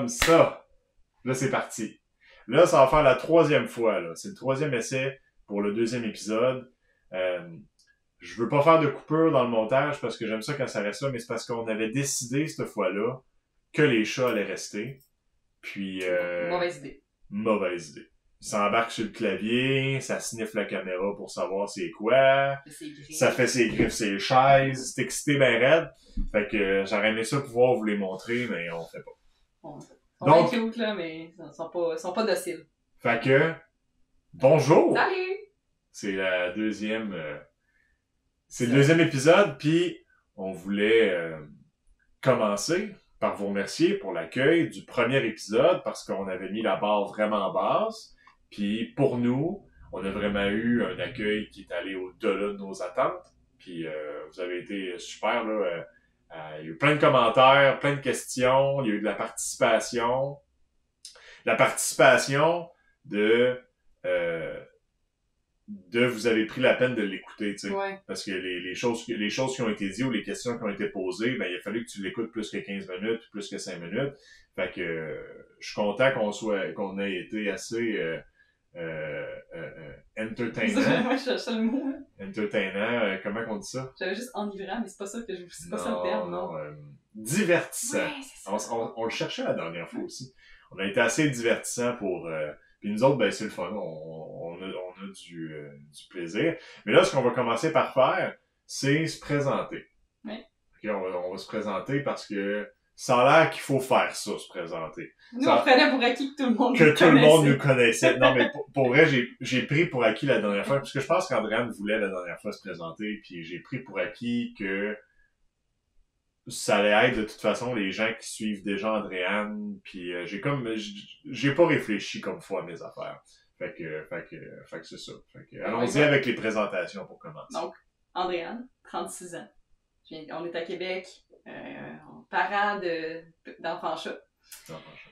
Comme ça. Là, c'est parti. Là, ça va faire la troisième fois. Là. C'est le troisième essai pour le deuxième épisode. Euh, je veux pas faire de coupure dans le montage parce que j'aime ça quand ça reste là, mais c'est parce qu'on avait décidé cette fois-là que les chats allaient rester. Puis... Euh, Mauvaise idée. Mauvaise idée. Ça embarque sur le clavier, ça sniffe la caméra pour savoir c'est quoi. Ça fait ses griffes, ses chaises. C'est excité ben raide. Fait que euh, j'aurais aimé ça pouvoir vous les montrer, mais on fait pas. On, on Donc, cute, là, mais ils sont pas, sont pas dociles. Fait que, bonjour! Salut! C'est la deuxième... Euh, c'est le deuxième épisode, puis on voulait euh, commencer par vous remercier pour l'accueil du premier épisode, parce qu'on avait mis la barre vraiment basse. Puis pour nous, on a vraiment eu un accueil qui est allé au-delà de nos attentes. Puis euh, vous avez été super là. Euh, euh, il y a eu plein de commentaires, plein de questions, il y a eu de la participation. La participation de de vous avez pris la peine de l'écouter, tu sais. Parce que les, les, choses, les choses qui ont été dites ou les questions qui ont été posées, ben, il a fallu que tu l'écoutes plus que 15 minutes, plus que 5 minutes. Fait que je suis content qu'on soit qu'on ait été assez euh, euh, euh, entertainant. Moi, je cherchais le mot. Entertainant, euh, comment on dit ça? J'avais juste enivrant, mais c'est pas ça que je c'est pas ça le terme, non. divertissant. On, le cherchait la dernière fois aussi. On a été assez divertissant pour. puis nous autres, ben c'est le fun. On, on, a, on a du, du plaisir. Mais là, ce qu'on va commencer par faire, c'est se présenter. Oui. Okay, on, va, on va se présenter parce que ça a l'air qu'il faut faire ça, se présenter. Nous, on prenait pour acquis que tout le monde que nous tout le monde nous connaissait. Non, mais pour, vrai, j'ai pris pour acquis la dernière fois, parce que je pense qu'Andréane voulait la dernière fois se présenter, puis j'ai pris pour acquis que ça allait être de toute façon les gens qui suivent déjà Andréane, puis euh, j'ai comme j'ai pas réfléchi comme fois à mes affaires. Fait que fait que fait que c'est ça. Fait que allons-y avec les présentations pour commencer. Donc Andréane, 36 ans. On est à Québec, euh, parent d'enfants chats.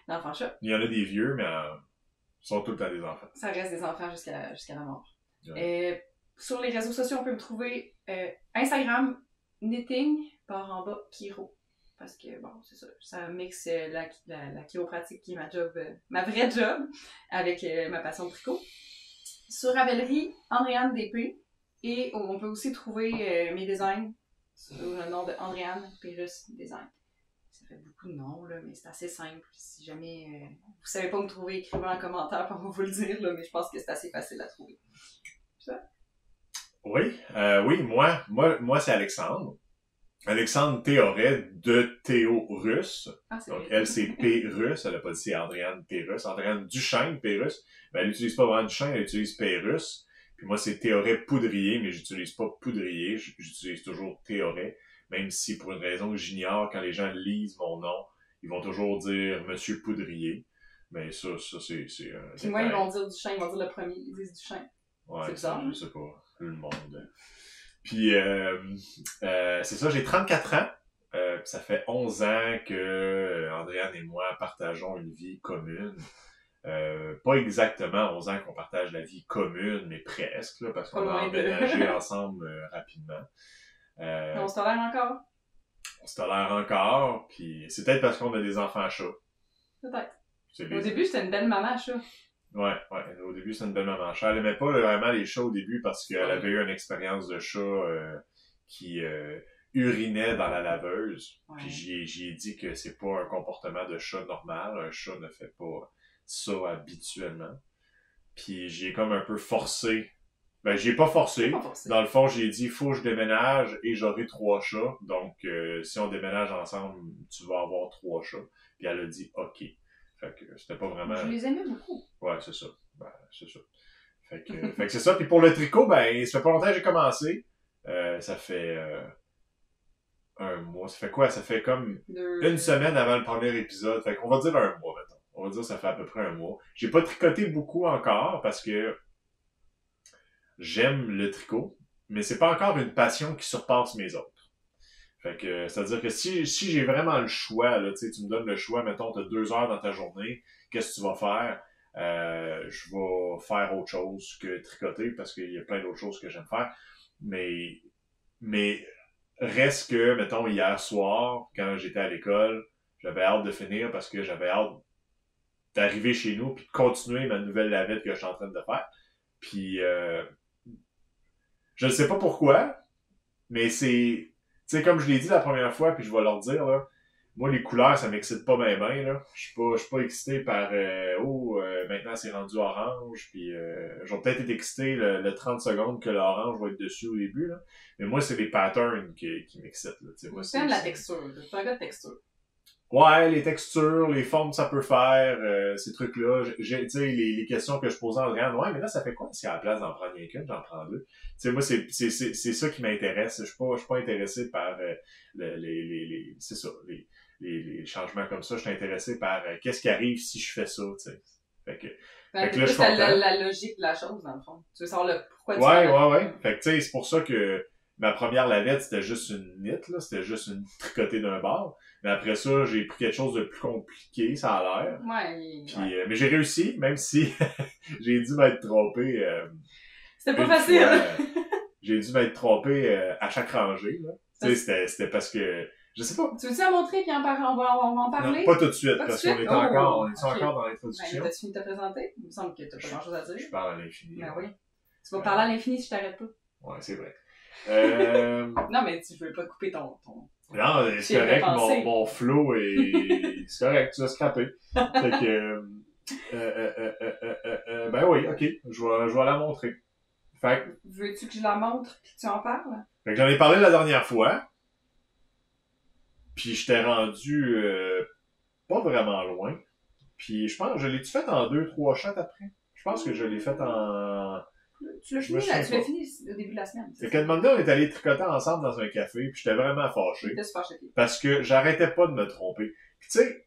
D'enfants chats. Il y en a des vieux, mais euh, ils sont tout le temps des enfants. Ça reste des enfants jusqu'à jusqu'à la mort. Euh, sur les réseaux sociaux, on peut me trouver euh, Instagram, knitting, par en bas, Kiro. Parce que, bon, c'est ça, ça mixe la, la, chiropratique qui est ma job, ma vraie job, avec ma passion de tricot. Sur Ravelry, Andréane DP. Et on peut aussi trouver mes designs sous le nom de Andréane Pérus Design. Fait beaucoup de noms, là, mais c'est assez simple. Si jamais euh, vous savez pas me trouver, écrivez en commentaire pour vous le dire, là, mais je pense que c'est assez facile à trouver. Ça? Oui, euh, oui, moi, moi, moi c'est Alexandre. Alexandre Théoret de Théo Russe. Ah, Donc, elle, c'est P. Russe. Elle n'a pas dit c'est Andréane P. Russe. Andréane Duchesne P. Russe. Ben, elle n'utilise pas vraiment Duchesne, elle utilise P. Russe. Puis moi, c'est Théoret Poudrier, mais j'utilise pas Poudrier, j'utilise toujours Théoret, même si pour une raison que j'ignore, quand les gens lisent mon nom, ils vont toujours dire Monsieur Poudrier. Mais ça, ça c'est... Euh, Puis moi, ils vont dire Duchesne, ils vont dire le premier, ils disent Duchesne. Ouais, c'est bizarre. Je sais pas, le monde. Puis, euh, euh, c'est ça, j'ai 34 ans. Euh, ça fait 11 ans que Andréane et moi partageons une vie commune. Euh, pas exactement 11 ans qu'on partage la vie commune, mais presque, là, parce qu'on a emménagé ensemble euh, rapidement. Euh, on se tolère encore? On se tolère encore, puis c'est peut-être parce qu'on a des enfants chats. Peut-être. Au début, c'était une belle maman chat. Ouais, ouais. Au début, c'était une belle maman chat. Elle aimait pas vraiment les chats au début parce qu'elle avait eu une expérience de chat qui urinait dans la laveuse. Puis j'y ai dit que c'est pas un comportement de chat normal. Un chat ne fait pas ça habituellement. Puis j'ai comme un peu forcé. Ben, j'ai pas forcé. Dans le fond, j'ai dit, faut que je déménage et j'aurai trois chats. Donc, euh, si on déménage ensemble, tu vas avoir trois chats. Puis elle a dit, OK. Fait que c'était pas vraiment... Je les aimais beaucoup. Ouais, c'est ça. Ben, c'est ça. Fait que, fait que c'est ça. Puis pour le tricot, ben, ça fait pas longtemps que j'ai commencé. Euh, ça fait euh, un mois. Ça fait quoi? Ça fait comme une semaine avant le premier épisode. Fait qu'on va dire un mois maintenant on va dire ça fait à peu près un mois. J'ai pas tricoté beaucoup encore parce que j'aime le tricot, mais c'est pas encore une passion qui surpasse mes autres. Fait que, c'est-à-dire que si, si j'ai vraiment le choix, là, tu me donnes le choix, mettons, tu as deux heures dans ta journée, qu'est-ce que tu vas faire? Euh, je vais faire autre chose que tricoter parce qu'il y a plein d'autres choses que j'aime faire. Mais, mais reste que, mettons, hier soir, quand j'étais à l'école, J'avais hâte de finir parce que j'avais hâte d'arriver chez nous puis de continuer ma nouvelle lavette que je suis en train de faire. Puis, euh, je ne sais pas pourquoi, mais c'est, tu sais, comme je l'ai dit la première fois, puis je vais leur dire, là, moi, les couleurs, ça m'excite pas bien, bien, là. Je suis pas, je suis pas excité par, euh, oh, euh, maintenant c'est rendu orange, puis euh, j'aurais peut-être été excité le, 30 secondes que l'orange va être dessus au début, là. Mais moi, c'est les patterns qui, qui m'excitent, là. Moi, c'est la texture, gars de texture. Ouais, les textures, les formes ça peut faire, euh, ces trucs-là. J'ai, tu sais, les, les, questions que je posais en regardant, ouais, mais là, ça fait quoi si à la place d'en prendre qu'une, j'en prends deux? Tu sais, moi, c'est, c'est, c'est, c'est ça qui m'intéresse. Je suis pas, je suis pas intéressé par euh, les, les, les, c'est ça, les, les, les, changements comme ça. Je suis intéressé par euh, qu'est-ce qui arrive si je fais ça, tu sais. Fait que, ben, fait que là, je la, la, logique de la chose, dans le fond. Tu veux savoir le pourquoi tu Ouais, ouais, ouais. Fait que, tu sais, c'est pour ça que ma première lavette, c'était juste une knit, là. C'était juste une tricotée d'un bord. Mais après ça, j'ai pris quelque chose de plus compliqué, ça a l'air. Ouais. Puis, euh, mais j'ai réussi, même si j'ai dû m'être trompé. Euh, c'était pas facile. j'ai dû m'être trompé euh, à chaque rangée. Là. Tu sais, c'était parce que. Je sais pas. Tu veux-tu en montrer puis on, va, on va en parler? Non, pas tout de suite, parce qu'on est, encore, on est encore dans l'introduction. Ben, T'as-tu fini de te présenter? Il me semble que t'as pas grand-chose à dire. Je parle à l'infini. Ben oui. Tu vas parler à l'infini si je t'arrête pas. Ouais, c'est vrai. Euh... non, mais tu veux pas couper ton. ton... Non, c'est correct, mon, mon flow est. c'est correct, tu vas scraper. fait que. Euh, euh, euh, ben oui, ok, je vais, je vais la montrer. Fait que. Veux-tu que je la montre puis que tu en parles? Fait que j'en ai parlé la dernière fois. Puis je t'ai rendu pas vraiment loin. Puis je pense, je l'ai-tu fait en deux, trois shots après? Je pense que je l'ai fait en tu l'as fini, là, tu l'as fini au début de la semaine. C'est qu'à un moment donné, on est allé tricoter ensemble dans un café, puis j'étais vraiment fâché. fâché. Parce que j'arrêtais pas de me tromper. Puis tu sais,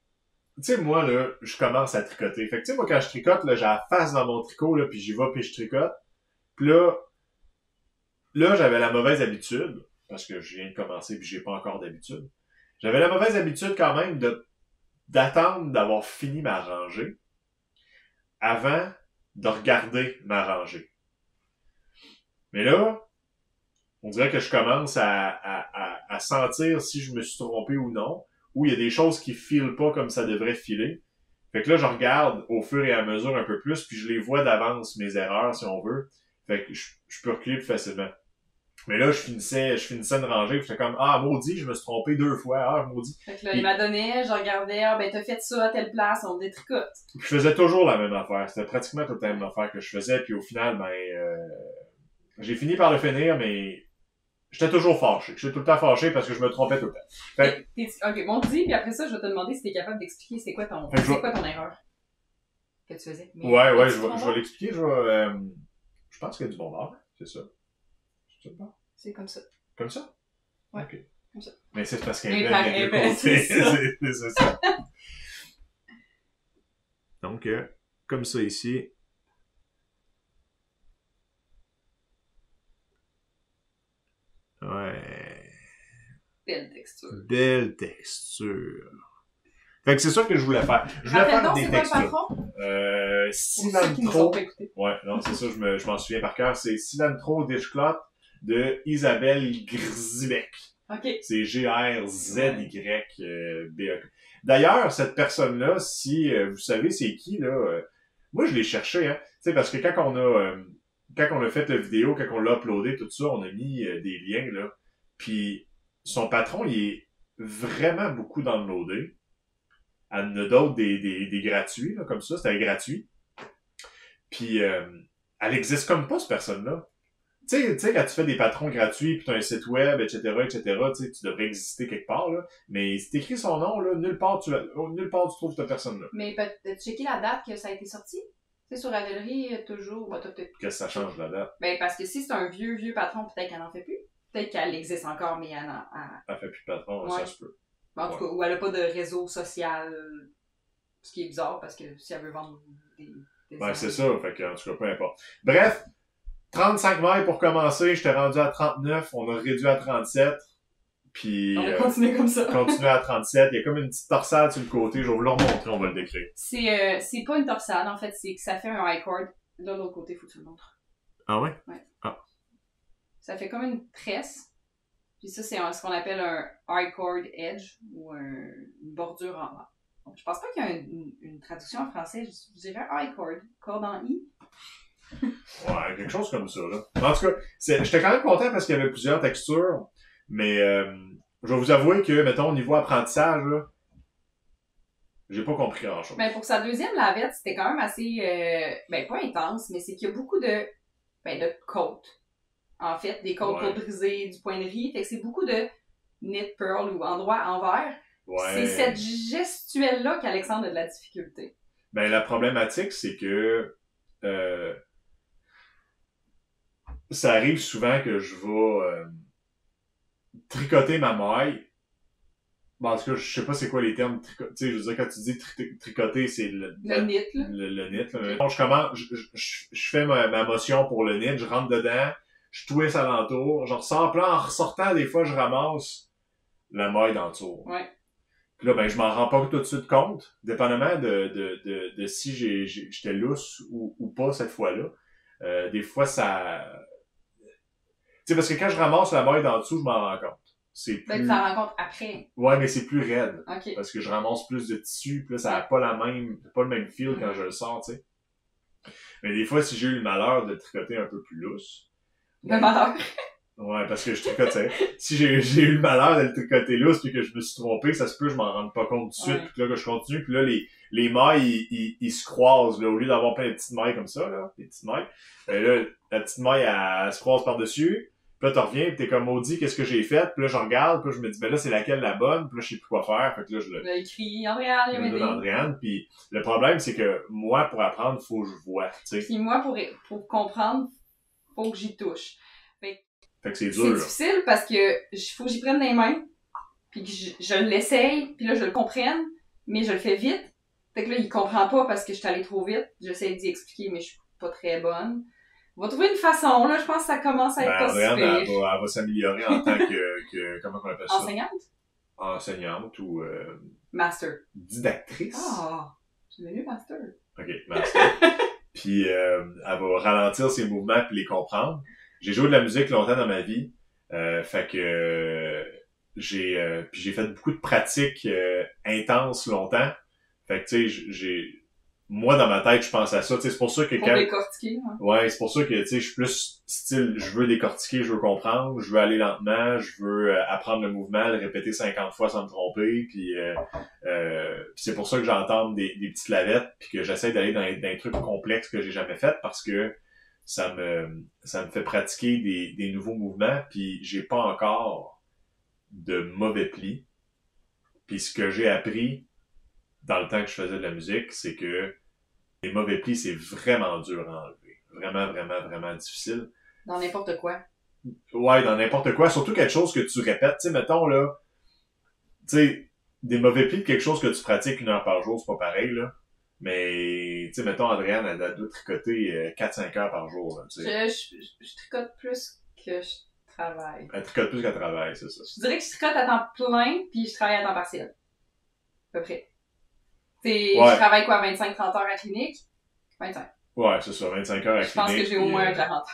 tu sais, moi, là, je commence à tricoter. Fait que tu sais, moi, quand je tricote, là, j'ai la face dans mon tricot, là, puis j'y vais, puis je tricote. Puis là, là, j'avais la mauvaise habitude, parce que je viens de commencer, puis j'ai pas encore d'habitude. J'avais la mauvaise habitude quand même de d'attendre d'avoir fini ma rangée avant de regarder ma rangée. Mais là, on dirait que je commence à, à, à, sentir si je me suis trompé ou non, ou il y a des choses qui filent pas comme ça devrait filer. Fait que là, je regarde au fur et à mesure un peu plus, puis je les vois d'avance, mes erreurs, si on veut. Fait que je, je peux reculer plus facilement. Mais là, je finissais, je finissais de ranger, puis j'étais comme, ah, maudit, je me suis trompé deux fois, ah, maudit. Fait que là, il m'a donné, je regardais, ah, ben, t'as fait ça à telle place, on détricote. Je faisais toujours la même affaire. C'était pratiquement toute la même affaire que je faisais, puis au final, ben, euh, j'ai fini par le finir, mais j'étais toujours fâché. J'étais tout le temps fâché parce que je me trompais tout le temps. Fait... Ok, bon, dis, puis après ça, je vais te demander si t'es capable d'expliquer c'est quoi ton, c'est quoi ton erreur que tu faisais. ouais, ouais, je vais, je vais l'expliquer. Je vais, euh, je pense qu'il y a du bon bord, c'est ça. C'est comme ça. Comme ça? Ouais. Comme ça. Mais c'est parce qu'elle est C'est ça. Donc, euh, comme ça ici. Belle texture. Belle texture. Fait que c'est ça que je voulais faire. Je voulais faire des textures. Euh, cilantro. Ouais, non, c'est ça, je me, je m'en souviens par cœur. C'est cilantro dishcloth de Isabelle Grzibek. OK. C'est G-R-Z-Y-B-E. D'ailleurs, cette personne-là, si euh, vous savez c'est qui, là, euh, moi je l'ai cherché, hein. Tu sais, parce que quand on a, euh, quand on a fait la vidéo, quand on l'a uploadé, tout ça, on a mis euh, des liens, là. Puis son patron, il est vraiment beaucoup downloadé. Elle en a d'autres des, des, des, gratuits, là, comme ça, c'était gratuit. Puis euh, elle existe comme pas, cette personne-là. Tu sais, tu sais, quand tu fais des patrons gratuits, puis tu as un site web, etc., etc., tu tu devrais exister quelque part, là. Mais si t'écris son nom, là, nulle part tu, nulle part tu trouves cette personne-là. Mais peut-être checker la date que ça a été sorti? sais, sur Ravelry, euh, toujours, bah. Qu'est-ce que ça change la date? Ben, parce que si c'est un vieux, vieux patron, peut-être qu'elle n'en fait plus. Peut-être qu'elle existe encore, mais elle n'en... Elle... fait plus de patron, ça se peut. en tout cas, ou elle n'a pas de réseau social, ce qui est bizarre, parce que si elle veut vendre des... des ben, c'est ça, fait que, en tout cas, peu importe. Bref, 35 mailles pour commencer, j'étais rendu à 39, on a réduit à 37. Puis, on va continuer comme ça. continuer à 37. Il y a comme une petite torsade sur le côté. Je vais vous le remontrer, on va le décrire. C'est, euh, c'est pas une torsade, en fait. C'est que ça fait un high cord. De l'autre côté, faut que tu le montres. Ah ouais? Ouais. Ça fait comme une tresse. Puis ça, c'est ce qu'on appelle un high cord edge ou une bordure en bas. Donc, je pense pas qu'il y a une, traduction en français. Je, dirais high cord, corde en I. ouais, quelque chose comme ça, là. En tout cas, j'étais quand même content parce qu'il y avait plusieurs textures, mais euh, je vais vous avouer que, mettons, au niveau apprentissage, là, j'ai pas compris grand-chose. Mais pour sa deuxième lavette, c'était quand même assez, euh, ben pas intense, mais c'est qu'il y a beaucoup de, ben de côtes. En fait, des côtes pour briser, du point de riz. Fait que c'est beaucoup de knit pearl ou endroit envers. Ouais. C'est cette gestuelle-là qu'Alexandre a de la difficulté. Ben, la problématique, c'est que, euh, ça arrive souvent que je vais euh, tricoter ma maille Bon, en tout cas, je sais pas c'est quoi les termes. Tu sais, je veux dire, quand tu dis tricoter, c'est le, le knit, là. Le, le là. Je commence, je, je, je fais ma, ma, motion pour le knit, je rentre dedans, je twist alentour, je ressors, puis là, en ressortant, des fois, je ramasse la maille dans le tour. Ouais. Puis là, ben, je m'en rends pas tout de suite compte, dépendamment de, de, de, de si j'étais lousse ou, ou pas cette fois-là. Euh, des fois, ça... Tu sais, parce que quand je ramasse la maille le dessous, je m'en rends compte c'est plus... tu t'en rends compte après. Ouais, mais c'est plus raide. OK. Parce que je ramasse plus de tissu, puis là, ça n'a pas la même, pas le même feel quand mm. je le sors, tu sais. Mais des fois, si j'ai eu le malheur de tricoter un peu plus lousse. Le malheur? Ouais, parce que je tricotais. si j'ai, j'ai eu le malheur de le tricoter lousse puis que je me suis trompé, ça se peut, je m'en rende pas compte tout de suite, puis là, que je continue, puis là, les, les mailles, ils, ils, se croisent, là, au lieu d'avoir plein de petites mailles comme ça, là, des petites mailles. Ben là, la petite maille, elle, se croise par-dessus, puis là, tu reviens, pis t'es comme maudit, qu'est-ce que j'ai fait? Puis là, je regarde, puis je me dis, ben là, c'est laquelle la bonne? Puis là, je sais plus quoi faire. Fait que là, je le. Andréane, il Andréane. Puis le problème, c'est que moi, pour apprendre, faut que je vois, tu sais. Puis moi, pour, pour comprendre, faut que j'y touche. Fait, fait que c'est dur. C'est difficile parce que faut que j'y prenne les mains, puis que je, je l'essaye, puis là, je le comprenne, mais je le fais vite. Fait que là, il comprend pas parce que je suis allée trop vite. J'essaie d'y expliquer, mais je suis pas très bonne. On va trouver une façon, là, je pense que ça commence à être ben, possible. Elle, va, elle va s'améliorer en tant que, que, comment on appelle ça? Enseignante? Enseignante ou, euh, Master. Didactrice. Ah, j'ai lu master. Ok, master. puis, euh, elle va ralentir ses mouvements puis les comprendre. J'ai joué de la musique longtemps dans ma vie. Euh, fait que, euh, j'ai, euh, puis j'ai fait beaucoup de pratiques euh, intenses longtemps. Fait que, tu sais, j'ai, moi, dans ma tête, je pense à ça. C'est pour ça que pour décortiquer. Ouais, c'est pour ça que je suis plus style, je veux décortiquer, je veux comprendre, je veux aller lentement, je veux euh, apprendre le mouvement, le répéter 50 fois sans me tromper. Puis euh, euh, c'est pour ça que j'entends des, des petites lavettes, puis que j'essaie d'aller dans, dans des trucs complexes que j'ai jamais fait parce que ça me ça me fait pratiquer des, des nouveaux mouvements, puis j'ai pas encore de mauvais plis. Puis ce que j'ai appris dans le temps que je faisais de la musique, c'est que les mauvais plis, c'est vraiment dur à enlever. Vraiment, vraiment, vraiment difficile. Dans n'importe quoi. Ouais, dans n'importe quoi. Surtout quelque chose que tu répètes. Tu sais, mettons, là, tu sais, des mauvais plis de quelque chose que tu pratiques une heure par jour, c'est pas pareil, là. Mais, tu sais, mettons, Adrienne, elle, a doit tricoter 4-5 heures par jour, tu sais. Je, je, tricote plus que je travaille. Elle tricote plus qu'elle travaille, c'est ça. Je dirais que je tricote à temps plein, puis je travaille à temps partiel. À peu près. Je travaille quoi, 25-30 heures à clinique? 25. Ouais, c'est ça, 25 heures à clinique. Je pense que j'ai au moins 40 heures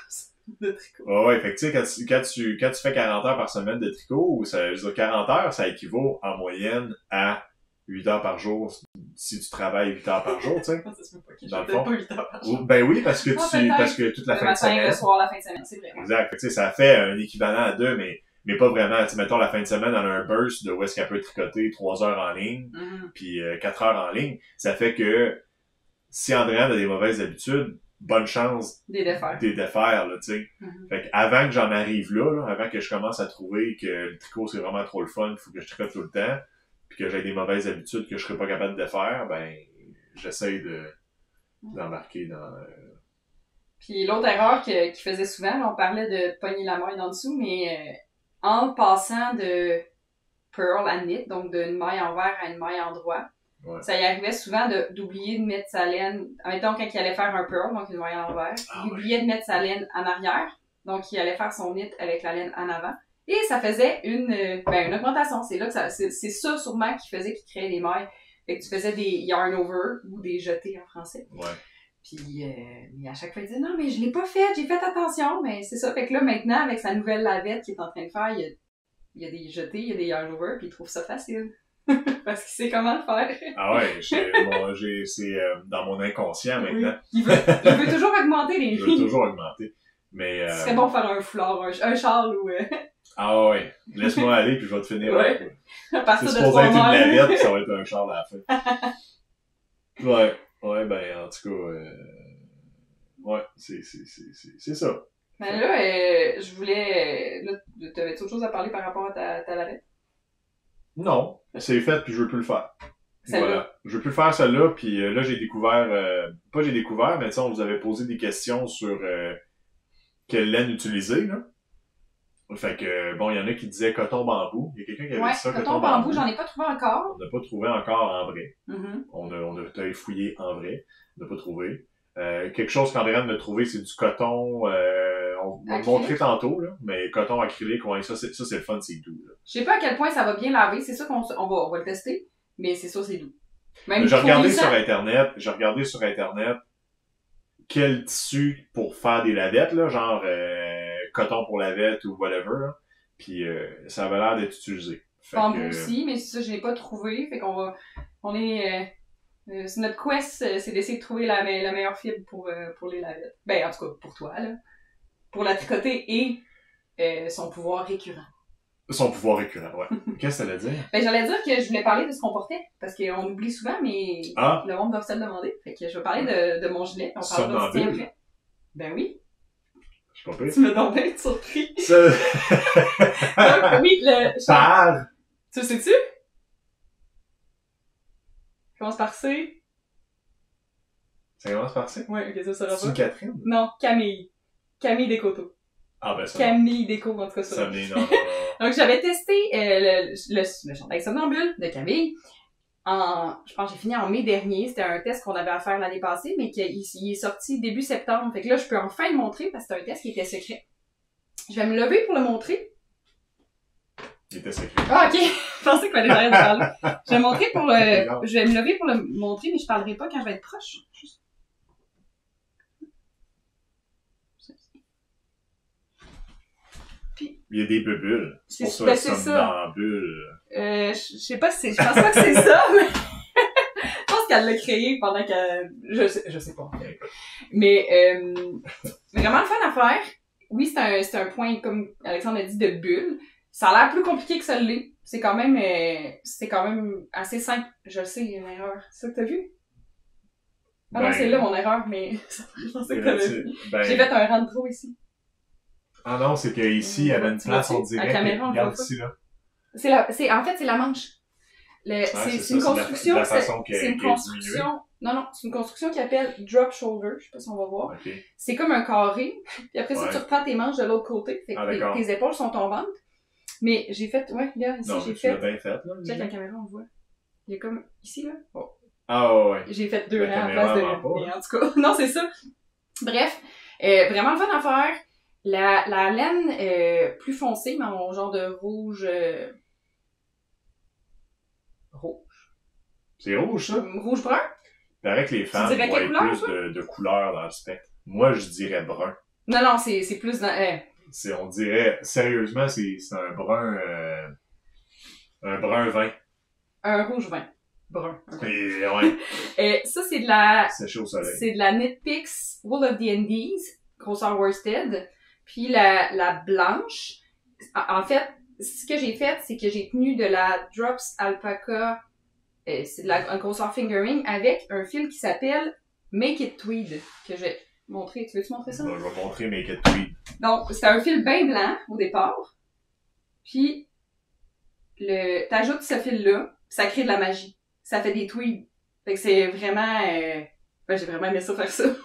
de tricot. Ouais, ouais, fait que tu sais, quand tu, quand, tu, quand tu fais 40 heures par semaine de tricot, ça, je veux dire, 40 heures, ça équivaut en moyenne à 8 heures par jour si tu travailles 8 heures par jour, tu sais. Dans le fond. Pas 8 heures par jour. Ben oui, parce que tu, parce que toute la le fin de semaine. Le soir, la fin de semaine, c'est vrai. Exact. Tu sais, ça fait un équivalent à deux, mais mais pas vraiment. Tu mettons la fin de semaine, on a un burst de où est-ce qu'elle peut tricoter trois heures en ligne, mm-hmm. puis euh, quatre heures en ligne. Ça fait que si Andréane a des mauvaises habitudes, bonne chance des défaire. Des défaire, là, tu sais. Mm-hmm. Fait que avant que j'en arrive là, avant que je commence à trouver que le tricot c'est vraiment trop le fun, il faut que je tricote tout le temps, puis que j'ai des mauvaises habitudes que je serais pas capable de faire, ben j'essaye de d'embarquer dans euh, puis l'autre erreur qu'il faisait souvent, on parlait de pogner la maille en dessous, mais euh, en passant de pearl à knit, donc d'une maille envers à une maille en droit. Ça y arrivait souvent d'oublier de, mettre sa laine, mettons quand il allait faire un pearl, donc une maille en envers, ah il oubliait de mettre sa laine en arrière, donc il allait faire son knit avec la laine en avant. Et ça faisait une, ben, une augmentation. C'est là que ça, c'est, ça sûrement qui faisait qu'il créait des mailles. Fait que tu faisais des yarn over ou des jetés en français. Ouais. Puis euh, à chaque fois, il disait non, mais je l'ai pas fait, j'ai fait attention. Mais c'est ça. Fait que là, maintenant, avec sa nouvelle lavette qu'il est en train de faire, il y a il y a des jetés, il y a des yarn puis il trouve ça facile. Parce qu'il sait comment le faire. Ah ouais, j'ai, c'est euh, dans mon inconscient maintenant. Il, veut, il veut toujours augmenter les Il veut toujours augmenter. Mais, euh... C'est bon faire un foulard, un, un châle ou... Ah ouais, laisse-moi aller puis je vais te finir. Ouais. À partir de supposé être une lavette puis ça va être un châle à la fin. ouais, ouais, ben en tout cas, euh... ouais, c'est, c'est, c'est, c'est, c'est ça. Mais là, euh, je voulais... Là, t'avais autre chose à parler par rapport à ta, ta lavette? Non, c'est fait puis je veux plus le faire. Voilà. Je veux plus faire celle-là, puis euh, là j'ai découvert, euh, pas j'ai découvert, mais on vous avait posé des questions sur euh, quelle laine utiliser, là. Fait que, bon, il y en a qui disaient coton-bambou. Il y a quelqu'un qui avait Ouais, dit ça, coton bambou, j'en ai pas trouvé encore. On n'a pas trouvé encore en vrai. Mhm. On a, on a fouillé en vrai. On n'a pas trouvé. Euh, quelque chose qu'Andréane a trouvé, c'est du coton, euh, on va le montrer tantôt, là, mais coton acrylique, ouais, ça c'est, ça c'est le fun, c'est doux, là. Je sais pas à quel point ça va bien laver, c'est ça qu'on on va, on va le tester, mais c'est sûr c'est doux. Même J'ai regardé sur Internet, j'ai regardé sur Internet quel tissu pour faire des lavettes, là, genre euh, coton pour lavette ou whatever. Puis euh, ça avait l'air d'être utilisé. Fait Bambou que, aussi, mais ça, je l'ai pas trouvé. Fait qu'on va. On est. Euh, euh, c'est notre quest, euh, c'est d'essayer de trouver la, me- la meilleure fibre pour, euh, pour les lavettes. Ben, en tout cas, pour toi, là. Pour la tricoter et euh, son pouvoir récurrent. Son pouvoir récurrent, ouais. Qu'est-ce que ça veut dire? Ben, j'allais dire que je voulais parler de ce qu'on portait, parce qu'on oublie souvent, mais Ah, le monde doit se le demander. Fait que je vais parler de, de mon gilet. On parlera Somnambule. après. Ben oui, je sais pas tu me donnes bien surpris. Ça, Donc, oui, le. par, Tu le sais-tu? Commence par C. ça commence par ça? Ouais, ok, ça sera C'est pas. Catherine? Non, Camille. Camille Descoteaux. Ah ben ça, Camille Déco, en tout cas, ça ça. Donc, j'avais testé euh, le, le, le chandail somnambule de Camille. En, je pense que j'ai fini en mai dernier. C'était un test qu'on avait à faire l'année passée, mais qui est sorti début septembre. Fait que là, je peux enfin le montrer parce que c'était un test qui était secret. Je vais me lever pour le montrer. Il était secret. Ah, ok. je pensais j'arrête de parler. Je vais montrer pour le, je vais me lever pour le montrer, mais je parlerai pas quand je vais être proche. Juste- Il y a des bulles. C'est pour ça, ben, c'est ça. Euh, je sais pas si c'est, je pense pas que c'est ça, mais je pense qu'elle l'a créé pendant qu'elle, je sais, je sais pas. Mais, euh, vraiment le fun à faire. Oui, c'est un, c'est un point, comme Alexandre a dit, de bulle. Ça a l'air plus compliqué que ça l'est. C'est quand même, euh, c'est quand même assez simple. Je le sais, il y a une erreur. C'est ça que t'as vu? Ah non, Ben, c'est là mon erreur, mais je pensais que t'avais ben, J'ai fait un rang de trop ici. Ah non, c'est qu'ici, il y avait une place, on dirait. La caméra, regarde ici, là. C'est la, c'est, en fait, c'est la manche. Le, c'est, c'est c'est une ça, la- construction, la c'est, façon qui a- c'est une a construction, non, non, c'est une construction qui appelle drop shoulder, je sais pas si on va voir. C'est comme un carré, puis après ça, Ouais. tu reprends tes manches de l'autre côté, fait que Ah, tes, épaules sont tombantes. Mais j'ai fait, ouais, là, ici, Non, j'ai fait, bien fait, là. check la caméra, on le voit. Il y a comme, ici, là, oh, Ah ouais, ouais. j'ai fait deux rangs caméra place de pas, mais en tout cas, non, c'est ça. Bref, euh, vraiment le fun à faire. La, la laine euh, plus foncée, mais en genre de rouge... Euh... Rouge. C'est rouge, ça? Rouge-brun? Il paraît que les femmes dirais quelle voient couleur, plus de, de couleurs dans le spectre. Moi, je dirais brun. Non, non, c'est c'est plus dans... euh, C'est, on dirait, sérieusement, c'est, c'est un brun, euh, un brun vin. un rouge-vin. Brun. ok. Et, ouais, Euh, ça, c'est de la... séché au soleil. C'est de la Knitpicks Wool of the Indies, grosseur worsted. Puis la, la blanche, en fait, ce que j'ai fait, c'est que j'ai tenu de la Drops Alpaca, euh, c'est de la un grosseur fingering, avec un fil qui s'appelle Make It Tweed, que je vais montrer. Tu veux-tu montrer ça? Bon, je vais montrer mes quêtes tweed. Donc, c'était un fil bien blanc au départ. Puis, le, t'ajoutes ce fil-là, ça crée de la magie. Ça fait des tweeds. Fait que c'est vraiment... Euh, ben, j'ai vraiment aimé ça faire ça.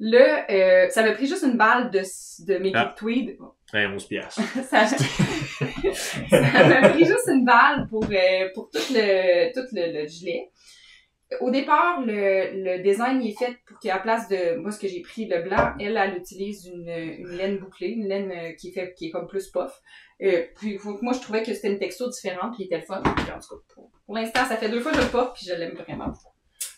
Là, euh, ça m'a pris juste une balle de, de mes Ah. tweed. Ben, 11 piastres. ça m'a pris juste une balle pour, euh, pour tout le, tout le, le gilet. Au départ, le, le design est fait pour qu'à la place de moi ce que j'ai pris le blanc, elle elle utilise une, une laine bouclée, une laine euh, qui est fait qui est comme plus puff. Euh, puis moi je trouvais que c'était une texture différente puis il était le fun. Puis, en tout cas, pour, pour l'instant, ça fait deux fois que je le porte puis je l'aime vraiment.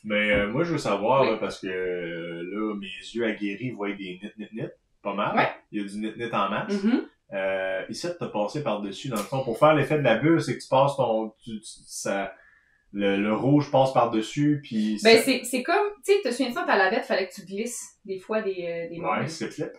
Mais euh, moi, je veux savoir, Oui. là, parce que euh, là, mes yeux aguerris voient des nit nit nit pas mal. Ouais. Il y a du nit nit en masse. Mhm. Euh, ici, tu as passé par-dessus, dans le fond. Pour faire l'effet de la bulle, c'est que tu passes ton... Tu, tu- ça, le, le rouge passe par-dessus, puis... Ben, ça- c'est, c'est comme, tu sais, te souviens-tu, dans ta lavette, fallait que tu glisses des fois des, euh, des. Ouais, c'est flip.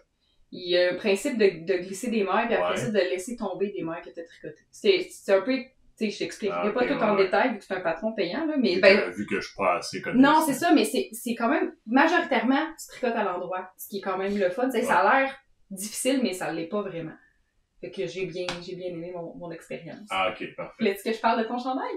Il y a un principe de, de glisser des mailles, puis après Ouais. ça, de laisser tomber des mailles que tu as tricotées. C'est un peu, sais, je t'expliquerai Ah, pas tout en ouais. détail, vu que c'est un patron payant, là, mais Vu ben, que- vu que je suis pas assez connu. non, c'est ça, mais c'est, c'est quand même, majoritairement, tu tricotes à l'endroit, ce qui est quand même le fun. Tu sais, ça a l'air difficile, mais ça l'est pas vraiment. Fait que j'ai bien, j'ai bien aimé mon, mon expérience. Ah, ok, parfait. Voulais-tu que je parle de ton chandail?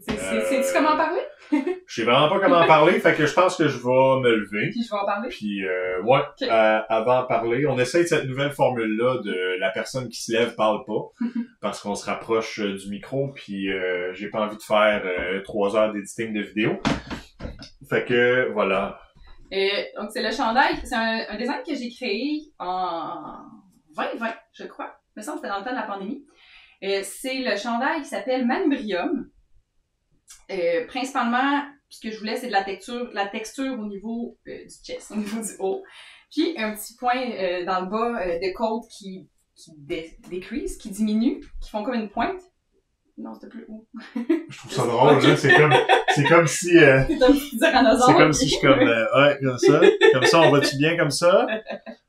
Sais-tu comment en parler? Je sais vraiment pas comment en parler, fait que je pense que je vais me lever. Puis je vais en parler? Puis, euh, ouais, euh, avant de parler, on essaye cette nouvelle formule-là de la personne qui se lève parle pas, parce qu'on se rapproche euh, du micro, puis euh, j'ai pas envie de faire trois heures d'éditing de vidéo. Fait que, voilà. Donc, c'est le chandail. C'est un, un design que j'ai créé en 2020, je crois. Il me semble que c'était dans le temps de la pandémie. C'est le chandail qui s'appelle Manubrium. Euh, principalement, ce que je voulais, c'est de la texture, la texture au niveau euh, du chest, au niveau du haut. Puis, un petit point euh, dans le bas de côte qui, qui dé- decrease, qui diminue, qui font comme une pointe. Non, c'était plus haut. Je trouve ça drôle, là. C'est comme, c'est comme si, euh, C'est comme si je suis comme, ouais, comme ça. Comme ça, on va-tu bien comme ça?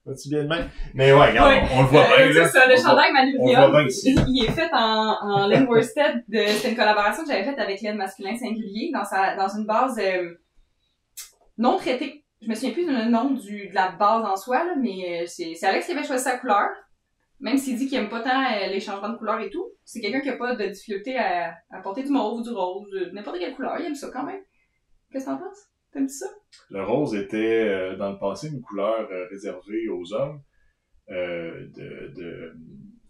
Va-tu bien de même? Mais ouais, regarde, Ouais. on, on le voit bien, Euh, ça, le chandail ici. Il, est fait en, en laine worsted. C'est une collaboration que j'avais faite avec l'aide masculin singulier dans, sa, dans une base euh, non traitée. Je me souviens plus du nom du, de la base en soi, là, mais euh, c'est, Alex qui avait choisi sa couleur. Même s'il dit qu'il aime pas tant euh, les changements de couleur et tout, c'est quelqu'un qui a pas de difficulté à, à porter du mauve du rose, n'importe quelle couleur. Il aime ça quand même. Qu'est-ce que t'en penses? T'aimes ça? Le rose était, euh, dans le passé, une couleur euh, réservée aux hommes euh, de, de,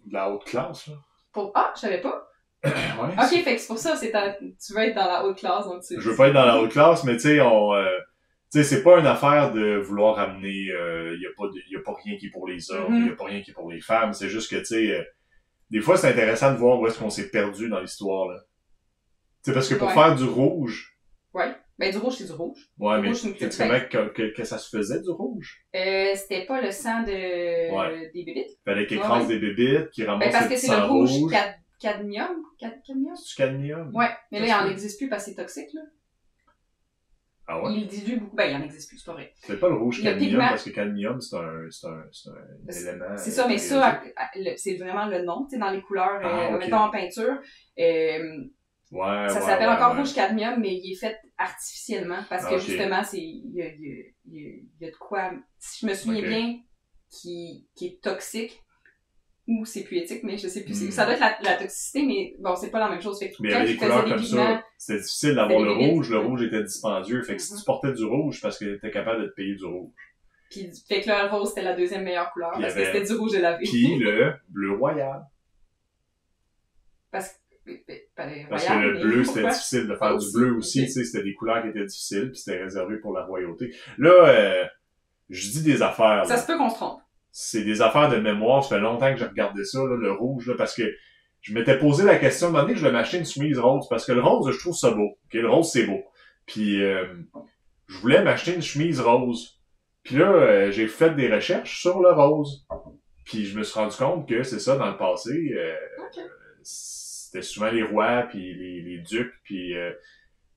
de la haute classe. Là. Pour... Ah, je savais pas. Ouais, Ok, fait que c'est pour ça, c'est ta- tu veux être dans la haute classe, donc tu... Je veux pas être dans la haute classe, mais tu sais, on, tu sais, c'est pas une affaire de vouloir amener, il y a pas de, y a pas rien qui est pour les hommes, il Mhm. y a pas rien qui est pour les femmes. C'est juste que tu sais, des fois c'est intéressant de voir où est-ce qu'on s'est perdu dans l'histoire là. Tu sais, parce que pour Ouais. faire du rouge, Ben, du rouge, c'est du rouge. ouais, Du mais rouge, tu comment que, que, que ça se faisait du rouge? Euh, c'était pas le sang de Ouais. des bébites. Fallait écrasent ouais. des bébites, qu'ils Ben, ramassent parce que c'est le rouge, rouge. cad- cadmium? Cad- cadmium? C'est du cadmium? Ouais, mais là, il Ça en peut. existe plus parce que c'est toxique, là. Ah ouais? Il dilue beaucoup. Ben, il en existe plus, c'est pas vrai. C'est pas le rouge Le cadmium, pigment. parce que cadmium, c'est un, c'est un, c'est un élément. C'est ça, mais euh, ça, à- le- c'est vraiment le nom, tu sais, dans les couleurs, Ah, euh, mettons en peinture. Euh, Ouais, ça s'appelle ouais, encore rouge cadmium, mais il est fait artificiellement parce Ah, que ok. justement, c'est il y a, il y a- il y a- y a de quoi, si je me souviens bien, qui, qui est toxique ou c'est plus éthique, mais je sais plus. Hmm. Ça doit être la, la toxicité, mais bon, c'est pas la même chose. Fait que Mais il y avait des couleurs comme pigments, ça. C'était difficile d'avoir le rouge. Le rouge était dispendieux. Fait que si Mhm. tu portais du rouge parce que t'étais capable de te payer du rouge. Puis, fait que le rose, c'était la deuxième meilleure couleur parce que c'était du rouge et lavé. Puis le bleu royal. Parce que. Parce que le bleu, c'était difficile de faire du bleu aussi. ok. Tu sais, c'était des couleurs qui étaient difficiles. Puis c'était réservé pour la royauté. Là, euh, je dis des affaires. Ça là. se peut qu'on se trompe. c'est des affaires de mémoire. Ça fait longtemps que j'ai regardé ça, là, le rouge, là, parce que je m'étais posé la question, donné, que je vais m'acheter une chemise rose, parce que le rose, je trouve ça beau. ok? Le rose, c'est beau. Puis, euh, je voulais m'acheter une chemise rose. Puis là, euh, j'ai fait des recherches sur le rose. Puis je me suis rendu compte que c'est ça, dans le passé. C'était souvent les rois, puis les, les ducs, puis... euh,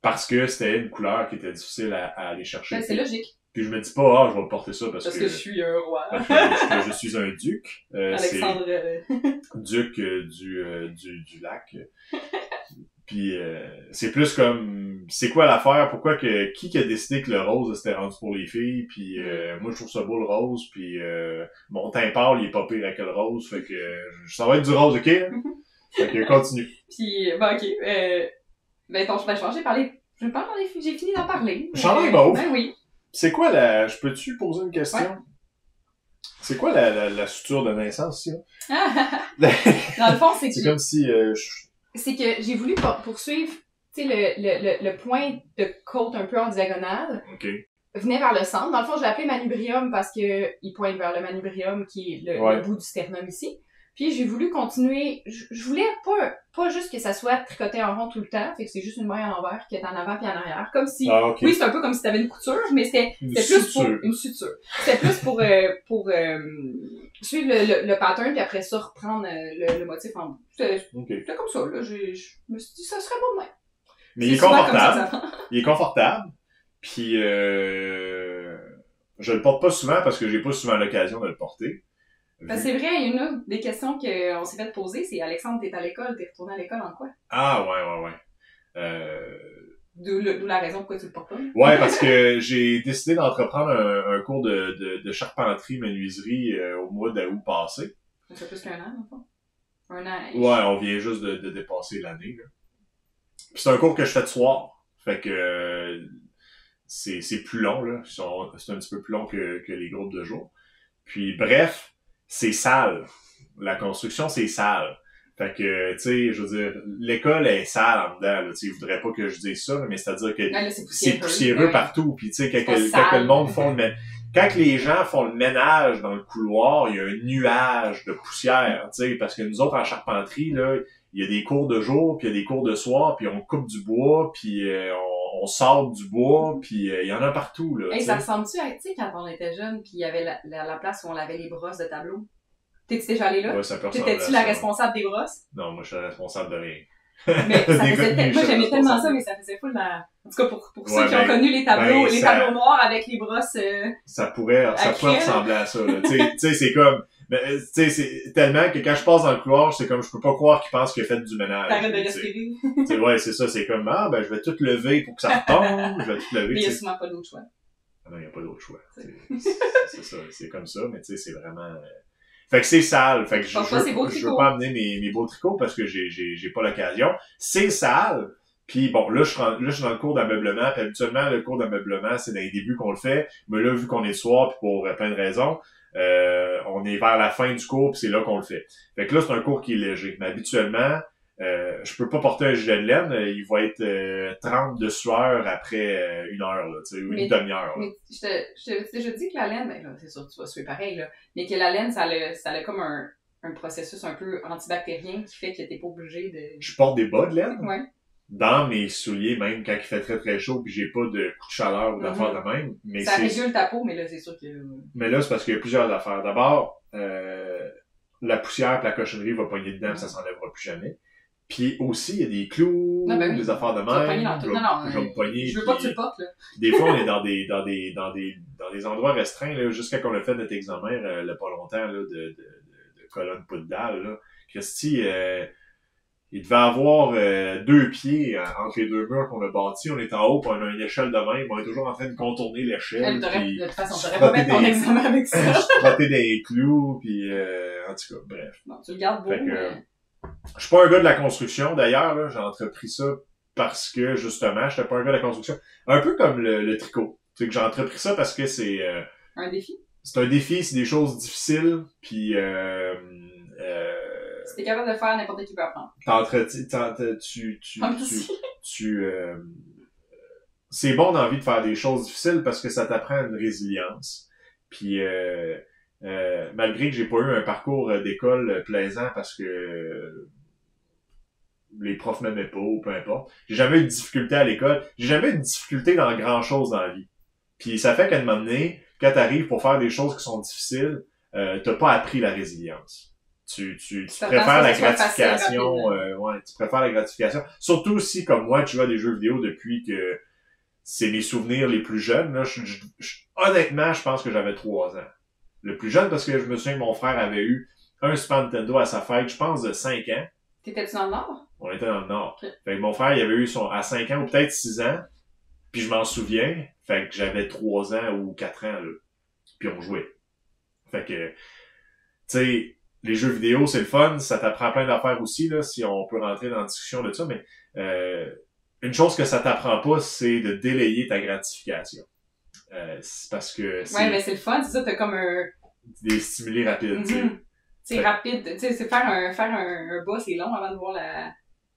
parce que c'était une couleur qui était difficile à, à aller chercher. Ben, c'est logique. Puis je me dis pas, ah, je vais porter ça parce, Parce que, que je suis un roi. parce que, que je suis un duc. Euh, Alexandre. euh, duc euh, du, euh, du, du lac. Puis euh, c'est plus comme, c'est quoi l'affaire? Pourquoi que, qui qui a décidé que le rose c'était rendu pour les filles? Puis euh, moi je trouve ça beau le rose. Puis mon teint pâle il est pas pire avec le rose. Fait que ça va être du rose, ok? Que continue. Puis, ben, ok. Euh, ben, ton, ben, j'ai parlé. Je vais pas parler, j'ai fini d'en parler. Chandail Euh, mauve. Ben oui. C'est quoi la, je peux-tu poser une question? C'est quoi la, la, la suture de naissance ici? là? Dans le fond, c'est que C'est comme si euh, je- c'est que j'ai voulu pour- poursuivre, tu sais, le, le, le, le point de côte un peu en diagonale Ok. venait vers le centre. Dans le fond, je l'ai appelé manubrium parce que il pointe vers le manubrium qui est le, Ouais. le bout du sternum ici. Puis j'ai voulu continuer, je, voulais pas, pas juste que ça soit tricoté en rond tout le temps, fait que c'est juste une maille à l'envers qui est en avant puis en arrière, comme si, Ah, oui c'est un peu comme si t'avais une couture, mais c'était plus pour suture. une suture. C'était plus pour euh, pour euh, suivre le, le, pattern, puis après ça, reprendre le, le motif en bout. C'était comme ça, là. Je me suis dit, ça serait bon même. Mais il est confortable. il est confortable. Puis euh, je le porte pas souvent parce que j'ai pas souvent l'occasion de le porter. C'est vrai, il y a une autre des questions qu'on s'est fait poser, c'est Alexandre, t'es à l'école, t'es retourné à l'école en quoi? Ah ouais, ouais, ouais. Euh... D'où la raison pourquoi tu le portes pas? Ouais, parce que j'ai décidé d'entreprendre un, un, cours de, de, de charpenterie, menuiserie euh, au mois d'août passé. Ça fait plus qu'un an, en fait? Un an. Ouais, on vient juste de, de dépasser l'année. c'est un cours que je fais de soir. Fait que c'est plus long, là. C'est un petit peu plus long que, que les groupes de jour. Puis bref, c'est sale. La construction, c'est sale. Fait que, tu sais, je veux dire, l'école est sale en dedans. Tu sais, voudrais pas que je dise ça, mais c'est-à-dire que c'est poussiéreux, partout. Puis, tu sais, quand, quand, le monde font le quand les gens font le ménage dans le couloir, il y a un nuage de poussière, tu sais, parce que nous autres, en charpenterie, là, il y a des cours de jour, puis il y a des cours de soir, puis on coupe du bois, puis euh, on, on, sort du bois, puis euh, il y en a partout, là. Ça ressemble-tu à, tu sais, quand on était jeune, puis il y avait la, la, place où on lavait les brosses de tableau? T'es-tu déjà allé là? Ouais, ça T'étais-tu la responsable des brosses? Non, moi, je suis la responsable de rien. Mais ça faisait moi, j'aimais tellement ça, mais ça faisait fou la... En tout cas, pour, pour ceux qui ont ben, connu les tableaux, ben, les tableaux noirs avec les brosses... Euh, ça pourrait, ça pourrait ressembler à ça, Tu sais, c'est comme... Mais, euh, tu sais, c'est tellement que quand je passe dans le couloir, c'est comme, je peux pas croire qu'il pense qu'il a fait du ménage. T'arrêtes de respirer. ouais, c'est ça, c'est comme, ah, ben, je vais tout lever pour que ça retombe, je vais tout lever. Mais il y a souvent pas d'autre choix. Ah non, il y a pas d'autre choix. C'est ça, c'est comme ça, mais tu sais, c'est vraiment... Euh, fait que c'est sale. Fait que je, je, je veux pas amener mes, mes beaux tricots parce que j'ai, j'ai, j'ai pas l'occasion. C'est sale. Puis bon, là je, suis, là, je suis dans le cours d'ameublement. Puis habituellement, le cours d'ameublement, c'est dans les débuts qu'on le fait. Mais là, vu qu'on est le soir, puis pour plein de raisons, euh, on est vers la fin du cours, puis c'est là qu'on le fait. Fait que là, c'est un cours qui est léger. Mais habituellement, euh, je peux pas porter un gilet de laine, il va être euh, 30 de sueur après euh, une heure, là, tu sais, ou une demi-heure. Mais je te, je, dis que la laine, ben, c'est sûr que tu vas suer pareil, là, mais que la laine, ça a, ça a comme un, un processus un peu antibactérien qui fait que t'es pas obligé de... Je porte des bas de laine? Ouais. Dans mes souliers, même quand il fait très très chaud puis j'ai pas de coup de chaleur ou d'affaires de même. Mais ça régule ta peau, mais là, c'est sûr que... Mais là, c'est parce qu'il y a plusieurs affaires. D'abord, euh, la poussière et la cochonnerie va pogner dedans, mm ça s'enlèvera plus jamais. Puis aussi, il y a des clous, ben des affaires de même. Non, non, je, vais je veux pas que tu le portes, là. Des fois, on est dans des, dans des, dans des, dans des endroits restreints, là, jusqu'à qu'on a fait notre examen, euh, là, pas longtemps, là, de, de, de, colonne poudre dalle, là. Christy, euh, il devait avoir euh, deux pieds euh, entre les deux murs qu'on a bâtis. On est en haut, puis on a une échelle de même. On est toujours en train de contourner l'échelle. De toute façon, t'aurais pas mettre ton examen avec ça. je des clous, puis en tout cas, bref. Non, tu le gardes beau, mais... Je suis pas un gars de la construction, d'ailleurs, j'ai entrepris ça parce que, justement, j'étais pas un gars de la construction. Un peu comme le, tricot. C'est que j'ai entrepris ça parce que c'est... Euh, un défi? C'est un défi, c'est des choses difficiles, puis... T'es capable de faire, n'importe qui peut apprendre. tu... tu, tu, tu euh, c'est bon d'envie de faire des choses difficiles parce que ça t'apprend une résilience. Puis... Euh, euh, malgré que j'ai pas eu un parcours d'école plaisant parce que les profs m'aimaient pas ou peu importe. J'ai jamais eu de difficulté à l'école. J'ai jamais eu de difficulté dans grand chose dans la vie. Puis ça fait qu'à un moment donné, quand t'arrives pour faire des choses qui sont difficiles, euh, t'as pas appris la résilience. Tu, tu, tu préfères la gratification, euh, ouais, tu préfères la gratification. Surtout si, comme moi, tu vois des jeux vidéo depuis que c'est mes souvenirs les plus jeunes. Là, honnêtement, je pense que j'avais trois ans le plus jeune parce que je me souviens que mon frère avait eu un Super Nintendo à sa fête, je pense, de 5 ans. T'étais-tu dans le Nord? On était dans le Nord. Fait que mon frère, il avait eu son, à 5 ans ou peut-être 6 ans. Puis je m'en souviens. Fait que j'avais 3 ans ou 4 ans, là. Puis on jouait. Fait que, tu sais, les jeux vidéo, c'est le fun. Ça t'apprend plein d'affaires aussi, là, si on peut rentrer dans la discussion de ça. Mais, euh, une chose que ça t'apprend pas, c'est de délayer ta gratification. Euh, parce que Ouais, mais c'est le fun, c'est ça, t'as comme un... Des stimuli rapides, tu sais. Mhm. C'est rapide, tu sais, c'est faire un, faire un, un bas, c'est long avant de voir la,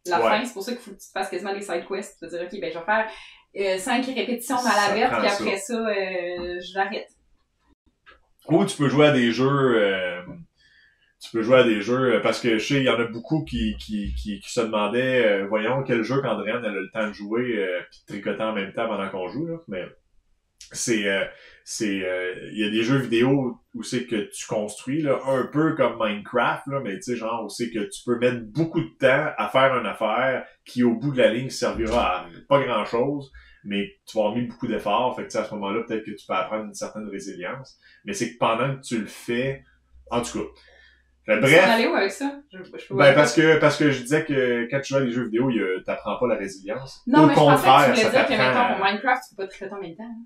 la fin. C'est pour ça qu'il faut que tu fasses quasiment des side quests. Tu vas dire, OK, ben, je vais faire euh, 5 répétitions dans la verte, puis après ça, euh, je l'arrête. Ou tu peux jouer à des jeux, euh, tu peux jouer à des jeux, parce que je sais, il y en a beaucoup qui, qui, qui, qui se demandaient, euh, voyons, quel jeu qu'Andréane a le temps de jouer, puis de en même temps pendant qu'on joue, là. Mais c'est euh, c'est euh, il y a des jeux vidéo où c'est que tu construis là un peu comme Minecraft là mais tu sais genre où c'est que tu peux mettre beaucoup de temps à faire une affaire qui au bout de la ligne servira à pas grand chose mais tu vas avoir mis beaucoup d'efforts fait que à ce moment-là peut-être que tu peux apprendre une certaine résilience mais c'est que pendant que tu le fais en tout cas bref. Aller où avec ça? Je, je ben, parce que, parce que je disais que quand tu joues à des jeux vidéo, t'apprends pas la résilience. Non, Au mais contraire, je pensais que tu voulais dire que, mettons, pour Minecraft, tu peux pas tricoter en même temps. Hein.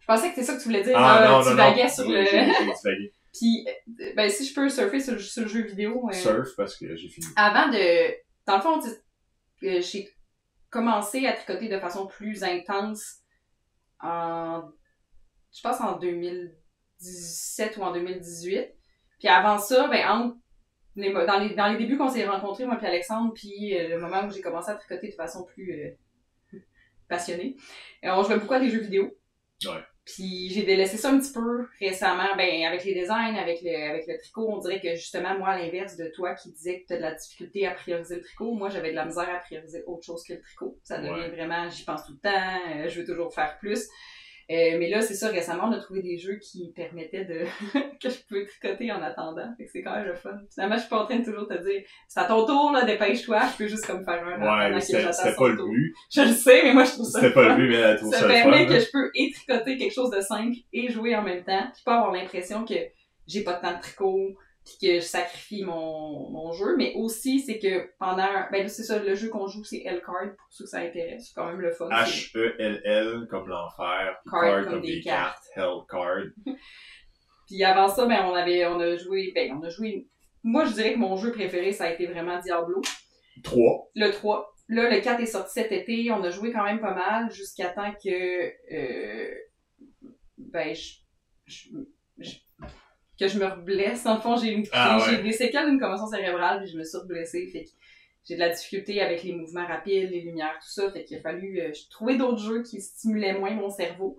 Je pensais que c'est ça que tu voulais dire. Ah, non, tu non, vaguais sur le... Puis, euh, ben, si je peux surfer sur, sur le jeu vidéo. Euh... Surf, parce que j'ai fini. Avant de... Dans le fond, euh, j'ai commencé à tricoter de façon plus intense en... Je pense en 2017 ou en 2018. Puis avant ça, ben, entre les, dans, les, dans les débuts qu'on s'est rencontrés, moi puis Alexandre, puis euh, le moment où j'ai commencé à tricoter de façon plus euh, passionnée, euh, on jouait beaucoup à des jeux vidéo. Ouais. Puis j'ai délaissé ça un petit peu récemment, ben avec les designs, avec le, avec le tricot, on dirait que justement, moi, à l'inverse de toi qui disais que tu as de la difficulté à prioriser le tricot, moi j'avais de la misère à prioriser autre chose que le tricot. Ça devient vraiment, j'y pense tout le temps, je veux toujours faire plus. Euh, mais là, c'est ça, récemment, on a trouvé des jeux qui permettaient de que je pouvais tricoter en attendant. Fait que c'est quand même le fun. Finalement, je suis pas en train de toujours te dire c'est à ton tour, là, dépêche-toi, je peux juste comme faire un Ouais, c'était pas le but. Je le sais, mais moi je trouve ça. C'était pas le but, mais elle trouve ça. Ça permet que je peux et tricoter quelque chose de simple et jouer en même temps. Puis pas avoir l'impression que j'ai pas de temps de tricot, que je sacrifie mon, mon jeu, mais aussi c'est que pendant, ben c'est ça, le jeu qu'on joue c'est L-Card, pour ceux que ça intéresse, c'est quand même le fun. H-E-L-L comme l'enfer, card, comme, des, cartes, Hell Card. puis avant ça, ben on avait, on a joué, ben on a joué, moi je dirais que mon jeu préféré ça a été vraiment Diablo. 3. Le 3. Là, le 4 est sorti cet été, on a joué quand même pas mal jusqu'à temps que, euh, ben je, je que je me blesse. En fond, j'ai ah, j'ai des séquelles d'une commotion cérébrale, puis je me suis blessée. Fait que j'ai de la difficulté avec les mouvements rapides, les lumières, tout ça. Fait qu'il a fallu euh, trouver d'autres jeux qui stimulaient moins mon cerveau.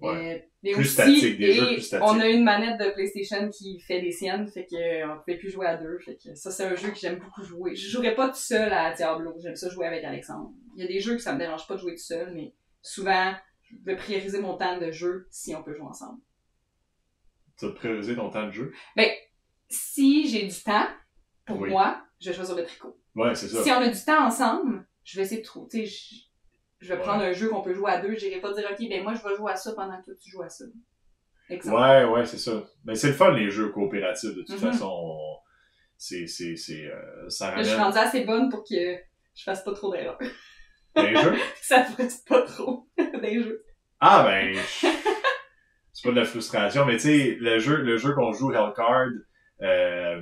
Ouais. Euh, plus statique, des jeux plus statiques. On a une manette de PlayStation qui fait des siennes, fait qu'on euh, pouvait plus jouer à deux. Fait que ça, c'est un jeu que j'aime beaucoup jouer. Je jouerais pas tout seul à Diablo. J'aime ça jouer avec Alexandre. Il y a des jeux que ça me dérange pas de jouer tout seul, mais souvent, je vais prioriser mon temps de jeu si on peut jouer ensemble tu vas prioriser ton temps de jeu? Ben, si j'ai du temps, pour moi, je vais choisir le tricot. Ouais, c'est ça. Si on a du temps ensemble, je vais essayer de trouver, tu sais, je, vais prendre un jeu qu'on peut jouer à deux, j'irai pas dire, ok, ben moi, je vais jouer à ça pendant que toi, tu joues à ça. Ouais, ouais, c'est ça. Mais c'est le fun, les jeux coopératifs, de toute mm-hmm. façon. C'est, c'est, c'est, euh, ça ramène... je suis rendue assez bonne pour que je fasse pas trop d'erreurs. Des jeux? ça fasse pas trop des jeux. Ah, ben, c'est pas de la frustration, mais tu sais, le jeu, le jeu qu'on joue, Hellcard, euh,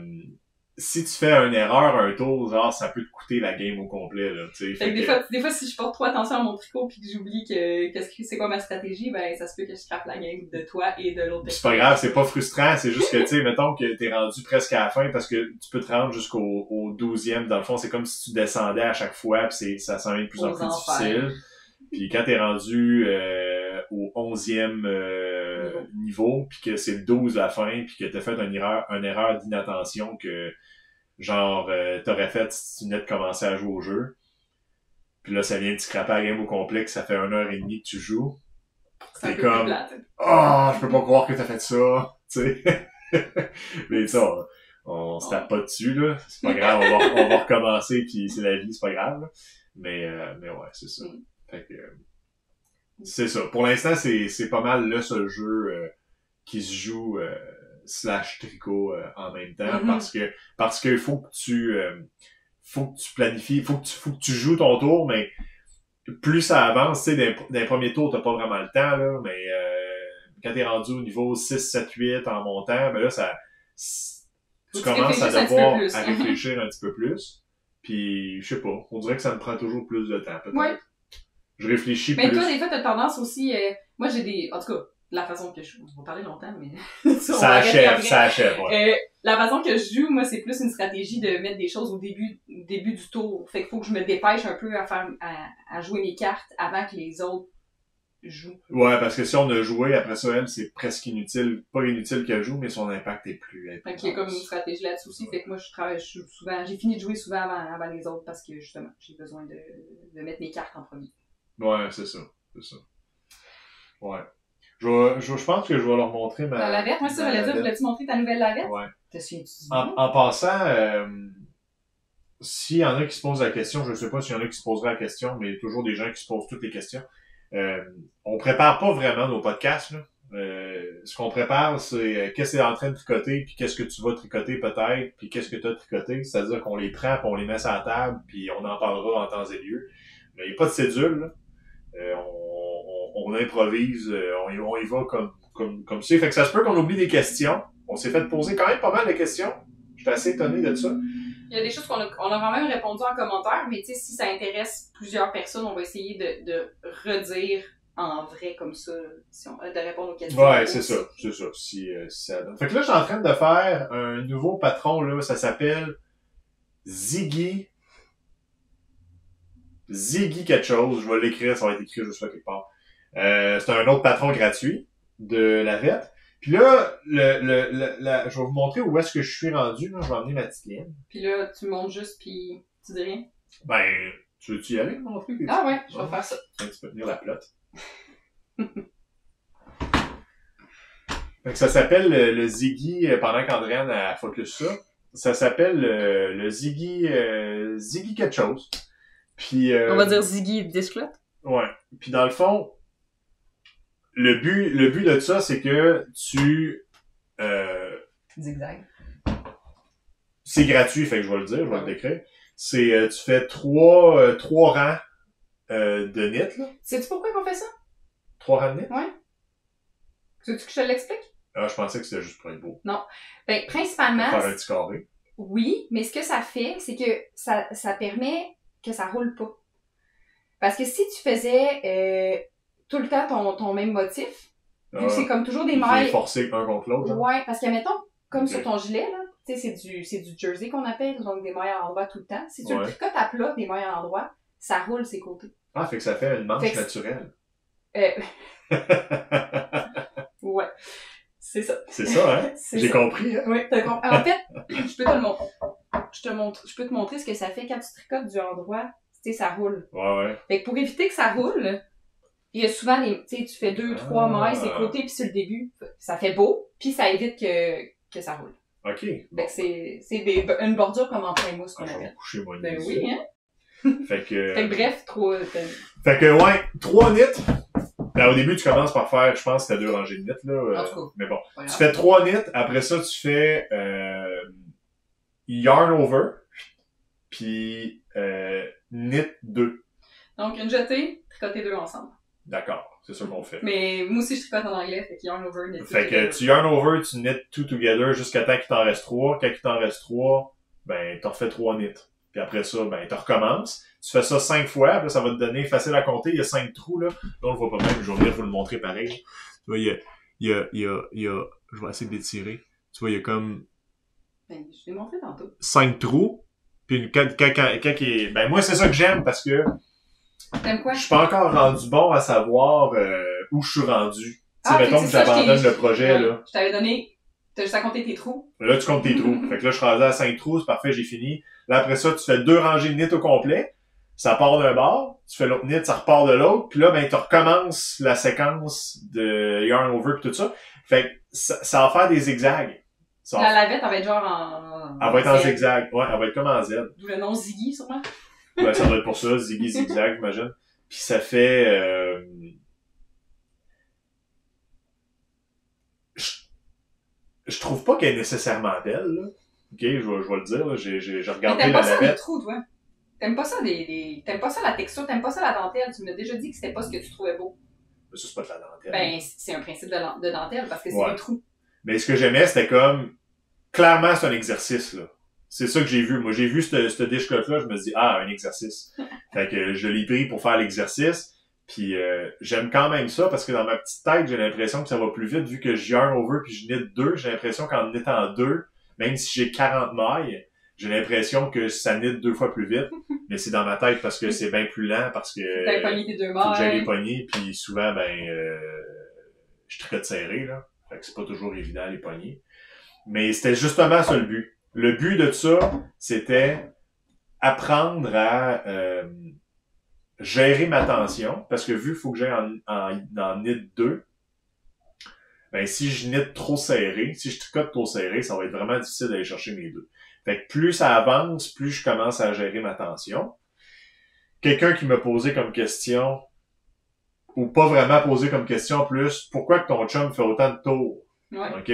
si tu fais une erreur un tour, genre, ça peut te coûter la game au complet, là, tu sais. des, fois, des fois, si je porte trop attention à mon tricot puis que j'oublie que, qu'est-ce que c'est quoi ma stratégie, ben, ça se peut que je scrape la game de toi et de l'autre C'est pas grave, c'est pas frustrant, c'est juste que, tu sais, mettons que t'es rendu presque à la fin parce que tu peux te rendre jusqu'au au 12e, dans le fond, c'est comme si tu descendais à chaque fois pis c'est, ça s'en de plus en plus difficile. Puis quand t'es rendu euh, au 11e euh, niveau, puis que c'est le 12 à la fin, puis que t'as fait une erreur, une erreur d'inattention que genre euh, t'aurais fait si tu venais de commencer à jouer au jeu. Puis là, ça vient de scraper la game au complet, que ça fait une heure et demie que tu joues. C'est comme Ah, oh, je peux pas croire que t'as fait ça. Tu sais. Mais ça, on, se tape pas dessus, là. C'est pas grave, on va, on va recommencer, puis c'est la vie, c'est pas grave. Mais, mais ouais, c'est ça. Mm c'est ça. Pour l'instant, c'est pas mal le seul jeu euh, qui se joue euh, slash tricot euh, en même temps mm-hmm. parce que parce que faut que tu faut que tu planifies, faut que tu faut que tu joues ton tour, mais plus ça avance, tu sais, d'un premier tour, t'as pas vraiment le temps, là, mais quand t'es rendu au niveau 6, 7, 8 en montant, ben là, ça tu commences à devoir à réfléchir un petit peu plus. Puis, je sais pas, on dirait que ça me prend toujours plus de temps, peut-être je réfléchis mais plus. Mais toi, des fois, t'as tendance aussi, euh, moi j'ai des, en tout cas, la façon que je, on va parler longtemps, mais ça, achève, ça achève, ouais. euh, la façon que je joue, moi, c'est plus une stratégie de mettre des choses au début, début du tour. Fait qu'il faut que je me dépêche un peu à faire, à, à jouer mes cartes avant que les autres jouent. Ouais, parce que si on a joué, après ça, elle, c'est presque inutile, pas inutile qu'elle joue, mais son impact est plus important. Fait qu'il y a comme une stratégie là-dessus aussi. Fait que moi, je travaille souvent, j'ai fini de jouer souvent avant, avant les autres parce que, justement, j'ai besoin de, de mettre mes cartes en premier. Ouais, c'est ça. C'est ça. Ouais. Je, vais- je, je pense que je vais leur montrer ma. La lavette, moi, ça, j'allais dire, voulais-tu montrer ta nouvelle lavette? Ouais. Te souviens-tu du En, en passant, euh, s'il y en a qui se posent la question, je ne sais pas s'il y en a qui se poseraient la question, mais il y a toujours des gens qui se posent toutes les questions. Euh, on prépare pas vraiment nos podcasts. Là. Euh, ce qu'on prépare, c'est euh, qu'est-ce que tu es en train de tricoter, puis qu'est-ce que tu vas tricoter peut-être, puis qu'est-ce que tu as tricoté. C'est-à-dire qu'on les prend, puis on les met sur la table, puis on en parlera en temps et lieu. Mais il n'y a pas de cédule. là. Euh, on, on, on improvise, euh, on, y, on y va comme comme comme c'est. Fait que ça se peut qu'on oublie des questions. On s'est fait poser quand même pas mal de questions. J'étais assez étonné de ça. Il y a des choses qu'on a, on a quand même répondu en commentaire, mais tu sais, si ça intéresse plusieurs personnes, on va essayer de, de redire en vrai comme ça, si on, de répondre aux questions. Ouais, c'est ça, c'est ça. Si, euh, si ça donne. Fait que là, je suis en train de faire un nouveau patron, là, ça s'appelle Ziggy. Ziggy quelque chose, je vais l'écrire, ça va être écrit juste là quelque part. Euh, c'est un autre patron gratuit de la vette. Puis là, le, le, le- la- je vais vous montrer où est-ce que je suis rendu. Là. Je vais emmener ma petite ligne. Puis là, tu montes juste, puis tu dis rien? Ben, tu veux-tu y aller montrer? Ah ouais, je vais faire ça. Un petit peu tenir la plotte. Ça s'appelle le, le Ziggy, euh, pendant qu'Andréane a focus ça, ça s'appelle le, le Ziggy, euh, Ziggy quelque chose. Puis, euh, On va dire Ziggy Disclot. Ouais. Puis dans le fond, le but, le but de ça, c'est que tu, euh, Zigzag. c'est gratuit, fait que je vais le dire, je vais le décrire. C'est, euh, tu fais trois, trois rangs de knit, là. Sais-tu pourquoi qu'on fait ça? Trois rangs de knit. Veux-tu que je te l'explique? Ah, je pensais que c'était juste pour être beau. Ben, principalement, Faire un petit carré. Oui, mais ce que ça fait, c'est que ça, ça permet que ça roule pas. Parce que si tu faisais euh, tout le temps ton, ton même motif, vu que Ah, c'est comme toujours des mailles. forcé un contre l'autre. genre. Ouais, parce que mettons, comme sur ton gilet, là, tu sais, c'est du, c'est du jersey qu'on appelle, donc des mailles à l'endroit tout le temps. Si tu Ouais. le tricotes à plat, des mailles à l'endroit, ça roule ses côtés. Ah, fait que ça fait une manche Fait naturelle. Euh, ouais. C'est ça. c'est ça, hein? J'ai compris, hein? Oui, t'as compris. En fait, je peux te le montrer. Je te montre, je peux te montrer ce que ça fait quand tu tricotes du endroit. Tu sais, ça roule. Ouais, ouais. Fait que pour éviter que ça roule, il y a souvent des, tu sais, tu fais deux, trois Ah. mailles, c'est côté, puis sur le début, ça fait beau, puis ça évite que, que ça roule. OK. Fait que c'est, une bordure comme en plein mousse qu'on Ah, appelle. coucher, moi, Ben oui, hein? Fait que... Fait que bref, trop, euh, Fait que, ouais, trois knits. Ben, au début, tu commences par faire, je pense, que c'était deux rangées de knits, là. euh, En tout cas. mais bon. Tu fais trois knits. Après ça, tu fais euh, yarn over. Puis euh, knit 2. Donc, une jetée, tricoter deux ensemble. D'accord. C'est ça qu'on fait. Mais moi aussi, je tricote en anglais, fait qu'il y a un over, knit Fait que tu yarn over, tu knit two together jusqu'à temps qu'il t'en reste trois. Quand il t'en reste trois, ben, t'en refais trois knits. Puis après ça, ben, tu recommences. Tu fais ça cinq fois, puis ça va te donner facile à compter. Il y a cinq trous, là. Là, on le voit pas même, je vais venir vous le montrer pareil. Tu vois, il y a, il y a, il y a, il y a, je vais essayer de l'étirer. Tu vois, il y a comme Ben, je l'ai montré tantôt. cinq trous. Puis quand, quand, quand, quand il est- ben, moi, c'est ça que j'aime parce que T'aimes quoi? je suis pas encore rendu bon à savoir, euh, où je suis rendu. Tu sais, Ah, mettons que c'est ça, je j'abandonne t'ai- le projet, là. Je t'avais donné, t'as juste à compter tes trous. Là, tu comptes tes trous. Fait que là, je suis rendu à 5 trous, c'est parfait, j'ai fini. Là, après ça, tu fais deux rangées de knit au complet. Ça part d'un bord, tu fais l'autre knit, ça repart de l'autre, puis là, ben, tu recommences la séquence de yarn over pis tout ça. Fait que ça, ça va faire des zigzags. Ça va, La lavette, elle va être genre en... elle va être en Z. zigzag. Ouais, elle va être comme en Z. D'où le nom Ziggy, sûrement. Ouais, ça doit être pour ça, ziggy zigzag, j'imagine. Puis ça fait, euh... je, je trouve pas qu'elle est nécessairement belle, là. Ok, je vais, je vais le dire, là. J'ai, j'ai, j'ai regardé t'aimes la pas ça, les lavette. trous, toi? T'aimes pas ça, des, des- T'aimes pas ça, la texture? T'aimes pas ça, la dentelle? Tu m'as déjà dit que c'était pas ce que tu trouvais beau. Mais ça, c'est pas de la dentelle. Ben, c'est un principe de, dentelle, parce que c'est Ouais. un trou. Mais ce que j'aimais, c'était comme, clairement, c'est un exercice, là. C'est ça que j'ai vu. Moi, j'ai vu ce, ce dish là je me dis, ah, un exercice. fait que je l'ai pris pour faire l'exercice. Puis euh, j'aime quand même ça parce que dans ma petite tête, j'ai l'impression que ça va plus vite vu que je yarn over puis je knit deux. J'ai l'impression qu'en knittant deux, même si j'ai 40 mailles, j'ai l'impression que ça knit deux fois plus vite. Mais c'est dans ma tête parce que c'est bien plus lent parce que T'as pogné tes deux faut que j'aille les mailles. poignées, puis souvent, ben, euh, je tricote serré, là. Fait que c'est pas toujours évident, les poignées. Mais c'était justement ça le but. Le but de ça, c'était apprendre à, euh, gérer ma tension, parce que vu qu'il faut que j'aille en, en, en knit 2, ben si je knit trop serré, si je tricote trop serré, ça va être vraiment difficile d'aller chercher mes deux. Fait que plus ça avance, plus je commence à gérer ma tension. Quelqu'un qui m'a posé comme question, ou pas vraiment posé comme question plus, pourquoi que ton chum fait autant de tours? Ouais. OK?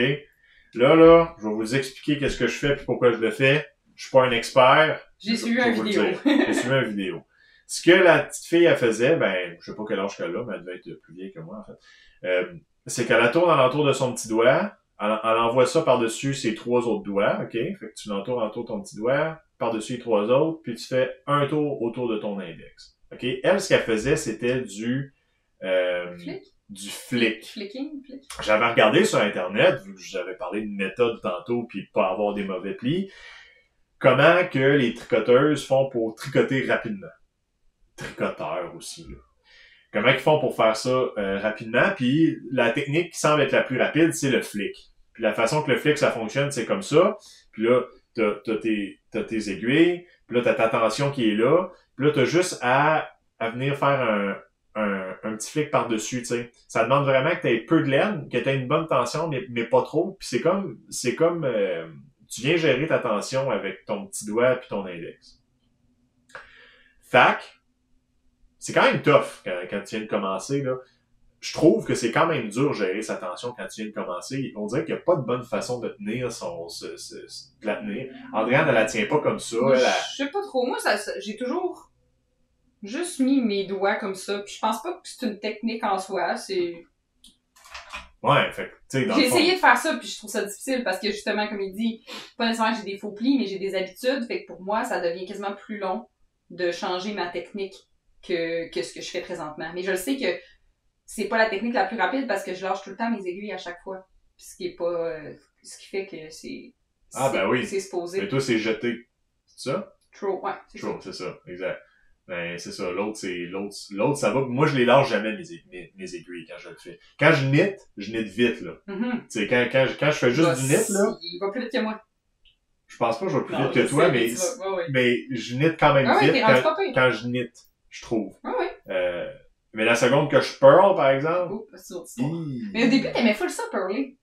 Là, là, je vais vous expliquer qu'est-ce que je fais puis pourquoi je le fais. Je suis pas un expert. J'ai suivi le vidéo. J'ai suivi une vidéo. Ce que la petite fille, elle faisait, ben, je sais pas quel âge qu'elle a, mais elle devait être plus vieille que moi, en fait. Euh, c'est qu'elle la tourne alentour de son petit doigt, elle, elle envoie ça par-dessus ses trois autres doigts, OK? Fait que tu l'entoures autour de ton petit doigt, par-dessus les trois autres, puis tu fais un tour autour de ton index. OK? Elle, ce qu'elle faisait, c'était du, euh, du flick. Flicking? Flick? J'avais regardé sur Internet, vu que j'avais parlé de méthode tantôt, puis de pas avoir des mauvais plis, comment que les tricoteuses font pour tricoter rapidement? Tricoteurs aussi, là. Comment ils font pour faire ça euh, rapidement, puis la technique qui semble être la plus rapide, c'est le flick. Puis la façon que le flick, ça fonctionne, c'est comme ça. Puis là, t'as, t'as, tes, tes aiguilles, puis là, t'as ta tension qui est là, puis là, t'as juste à, à venir faire un, un, un petit flic par-dessus, tu sais. Ça demande vraiment que tu aies peu de laine, que tu aies une bonne tension, mais, mais pas trop. Puis c'est comme, c'est comme, euh, tu viens gérer ta tension avec ton petit doigt puis ton index. Fac, c'est quand même tough quand, quand tu viens de commencer, là. Je trouve que c'est quand même dur de gérer sa tension quand tu viens de commencer. On dirait qu'il n'y a pas de bonne façon de tenir son, ce- ce- ce- de la tenir. Andréane, elle la tient pas comme ça. Moi, Elle, je sais pas trop. Moi, ça, ça- j'ai toujours juste mis mes doigts comme ça. Puis je pense pas que c'est une technique en soi. C'est Ouais, fait que, tu sais, J'ai fond- essayé de faire ça, puis je trouve ça difficile parce que justement, comme il dit, pas nécessairement que j'ai des faux plis, mais j'ai des habitudes. Fait que pour moi, ça devient quasiment plus long de changer ma technique que, que ce que je fais présentement. Mais je le sais que c'est pas la technique la plus rapide parce que je lâche tout le temps mes aiguilles à chaque fois. Puis ce qui est pas. euh, ce qui fait que c'est. Ah, ben oui. C'est supposé. Mais toi, c'est jeté. C'est ça? Trop, ouais, c'est ça. True, c'est ça, exact. Ben, c'est ça, l'autre, c'est, l'autre, l'autre, ça va. Moi, je les lâche jamais, mes, mes, mes aiguilles, quand je le fais. Quand je knit, je knit vite, là. Mhm. Tu sais, quand, quand, je- quand je fais juste Bah, du knit, là, Il va plus vite que moi. je pense pas que je vais plus Non, vite que toi, mais, tu vas- ouais, ouais. mais je knit quand même Ah vite quand, quand je knit, je trouve. Ouais. Euh, mais la seconde que je pearl, par exemple, Oh, hi. Mais au début, t'aimais full ça, Pearly.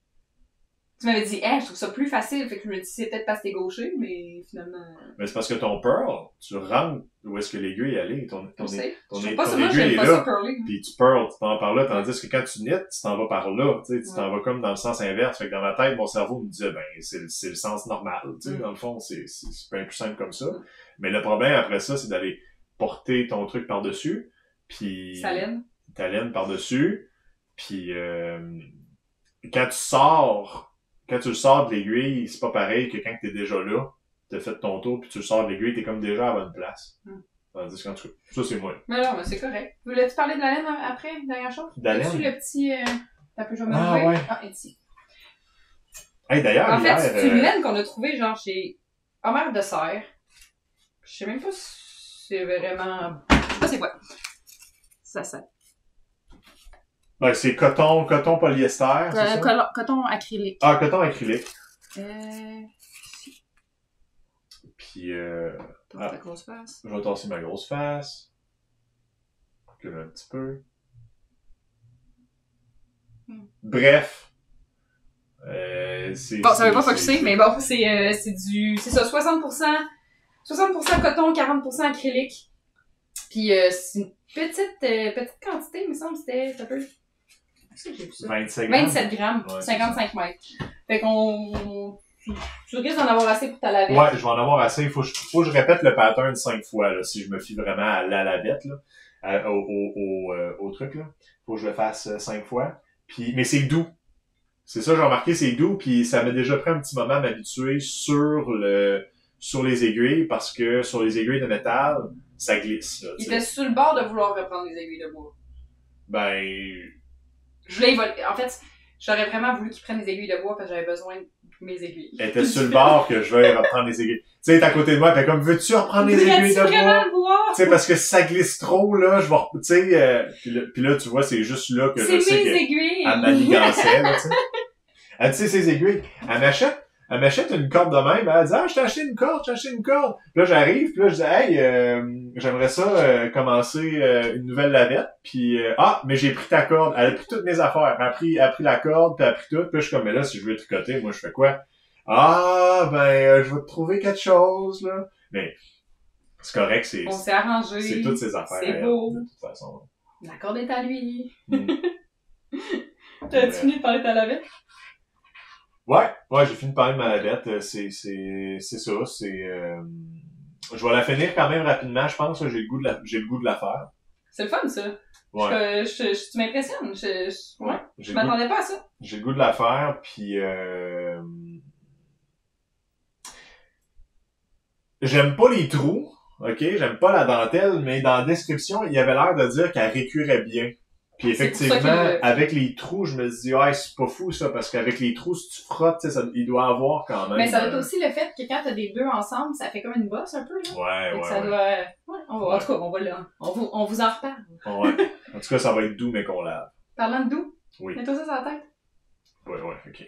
Tu m'avais dit, eh, je trouve ça plus facile. Fait que je me dis, c'est peut-être parce que t'es gaucher, mais finalement, mais c'est parce que ton pearl, tu rentres où est-ce que l'aiguille est allée, ton, ton, sais. ton- pas ton ça, moi, aiguille est pas là. puis tu pearls, tu t'en par là, tandis que quand tu knits, tu t'en vas par là, tu sais, tu t'en Ouais. vas comme dans le sens inverse. Fait que dans ma tête, mon cerveau me disait, ben, c'est, le- sens normal, tu sais, Mm. dans le fond, c'est, bien plus simple comme ça. Mm. Mais le problème après ça, c'est d'aller porter ton truc par-dessus, puis Ça laine. ta laine par-dessus, puis euh, quand tu sors, quand tu le sors de l'aiguille, c'est pas pareil que quand t'es déjà là, t'as fait ton tour, puis tu le sors de l'aiguille, t'es comme déjà à la bonne place. Mm. Tandis que, en tout cas, ça c'est moi. Mais non, mais c'est correct. Voulais-tu parler de la laine euh, après, dernière chose? De la laine? le petit, euh, t'as vais me Ah, ouais. Ah, ici. Hey, d'ailleurs, En fait, c'est une euh, laine qu'on a trouvée, genre, chez Homer de Serre. Je sais même pas si c'est vraiment, je sais pas c'est quoi. Ça, ça. Ouais, c'est coton, coton polyester. Euh, ça? Coton acrylique. Ah, coton acrylique. Euh... Puis. Euh... Ah, ta grosse face. Je vais tasser ma grosse face. Que un petit peu. Hmm. Bref. Euh, bon, ça veut pas focusser, mais bon, c'est, euh, c'est du. C'est ça, 60%. 60% coton, 40% acrylique. Puis euh, c'est une petite, euh, petite quantité, il me semble, c'était un peu. 27 grammes. 27 grammes, 55 mètres. Fait qu'on. Tu risques d'en avoir assez pour ta lavette. Ouais, je vais en avoir assez. Il faut, faut, que je répète le pattern cinq fois, là, si je me fie vraiment à la lavette, là, euh, au, au, euh, au, truc. Là. faut que je le fasse euh, cinq fois. Puis, mais c'est doux. C'est ça, j'ai remarqué, c'est doux. Puis ça m'a déjà pris un petit moment à m'habituer sur le sur les aiguilles parce que sur les aiguilles de métal, ça glisse. Il était sur le bord de vouloir reprendre les aiguilles de bois. Ben, je voulais évoluer. En fait, j'aurais vraiment voulu qu'il prenne les aiguilles de bois parce que j'avais besoin de mes aiguilles. elle était sur le bord que je vais reprendre les aiguilles. Tu sais, elle est à côté de moi, elle fait comme, veux-tu reprendre les aiguilles de bois? bois? Tu sais, parce que si ça glisse trop, là, je vais, tu sais, euh, puis là, puis là, tu vois, c'est juste là que je sais mes que aiguilles! elle manigançait, là, tu sais. Elle, tu sais, ses aiguilles. Elle m'achète, elle m'achète une corde de même. Elle dit, ah, je t'ai acheté une corde, je t'ai acheté une corde. Puis là, j'arrive, puis là, je dis, hey, euh, j'aimerais ça euh, commencer euh, une nouvelle lavette. Puis, ah, mais j'ai pris ta corde. Elle a pris toutes mes affaires. Elle a pris, elle a pris la corde, puis elle a pris tout. Puis je suis comme, mais là, si je veux tricoter, moi, je fais quoi? Ah, ben, je vais te trouver quelque chose, là. Mais, c'est correct, c'est... On s'est arrangé. C'est toutes ces affaires. C'est beau. de toute façon. La corde est à lui. Mm. T'as-tu fini de parler de ta lavette? Ouais, ouais, j'ai fini de parler de ma lavette. Euh, C'est, c'est, c'est ça, c'est... Euh... Je vais la finir quand même rapidement, je pense. J'ai le goût de la, j'ai le goût de la faire. C'est le fun, ça. Ouais. Je, je, je- tu m'impressionnes. Je, je, ouais. Je m'attendais pas à ça. J'ai le goût de la faire, puis euh... j'aime pas les trous, ok, j'aime pas la dentelle, mais dans la description, il y avait l'air de dire qu'elle récurait bien. Puis effectivement, avec les trous, je me dis, ouais, c'est pas fou ça, parce qu'avec les trous, si tu frottes, ça, il doit avoir quand même. Mais ça doit être euh, aussi le fait que quand t'as des deux ensemble, ça fait comme une bosse un peu, là. Ouais, ouais, ça ouais. doit. Ouais, on va, En tout cas, on va là. On vous, on vous en reparle. ouais. En tout cas, ça va être doux, mais qu'on lave. Parlant de doux, Oui. mets-toi ça sur la tête. Ouais, ouais, ok.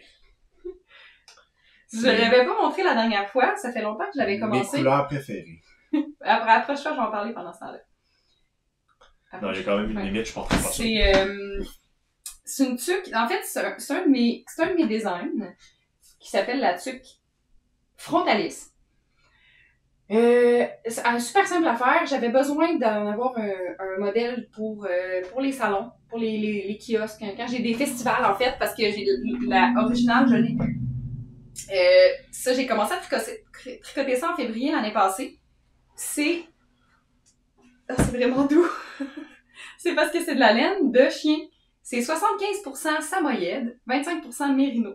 Je l'avais pas montré la dernière fois, ça fait longtemps que je l'avais Mes commencé. couleurs préférées. Après, approche-toi, je vais en parler pendant ce temps-là. Non, j'ai quand même une limite, je porterai pas. C'est euh, c'est une tuque. En fait, c'est un, de mes un de mes designs qui s'appelle la tuque frontalis. Euh, c'est un super simple à faire. J'avais besoin d'en avoir un, un modèle pour euh, pour les salons, pour les, les, les kiosques. Quand j'ai des festivals, en fait, parce que j'ai la originale, je l'ai plus. Euh, ça, j'ai commencé à tricoter, tricoter ça en février l'année passée. C'est ah, c'est vraiment doux. C'est parce que c'est de la laine de chien. C'est 75% samoyède, 25% mérino.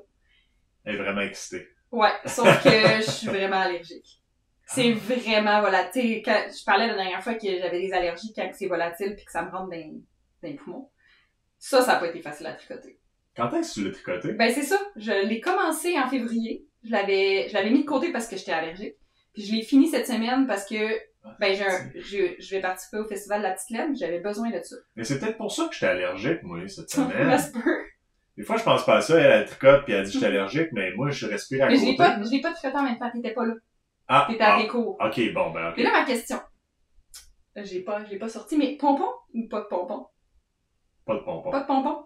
Elle est vraiment excitée. Ouais, sauf que je suis vraiment allergique. C'est vraiment volatile. Quand, je parlais la dernière fois que j'avais des allergies quand c'est volatile puis que ça me rentre dans, dans les poumons. Ça, ça n'a pas été facile à tricoter. Quand est-ce que tu l'as tricoté? Ben c'est ça. Je l'ai commencé en février. Je l'avais, je l'avais mis de côté parce que j'étais allergique. Puis je l'ai fini cette semaine parce que ben j'ai un- je, je vais participer au festival de la petite laine. J'avais besoin de ça. Mais c'est peut-être pour ça que j'étais allergique, moi, cette Ça semaine. se peut. Des fois, je pense pas à ça. Elle, elle tricote, puis elle dit que suis allergique, mais moi, je respire à Mais je côté. l'ai pas, je l'ai pas tricoté en même temps. T'étais pas là. Ah, T'étais à ah, tes cours. ok, bon, ben, ok. Mais là, ma question. J'ai pas, je l'ai pas sorti, mais pompon ou pas de pompon? Pas de pompon. Pas de pompon?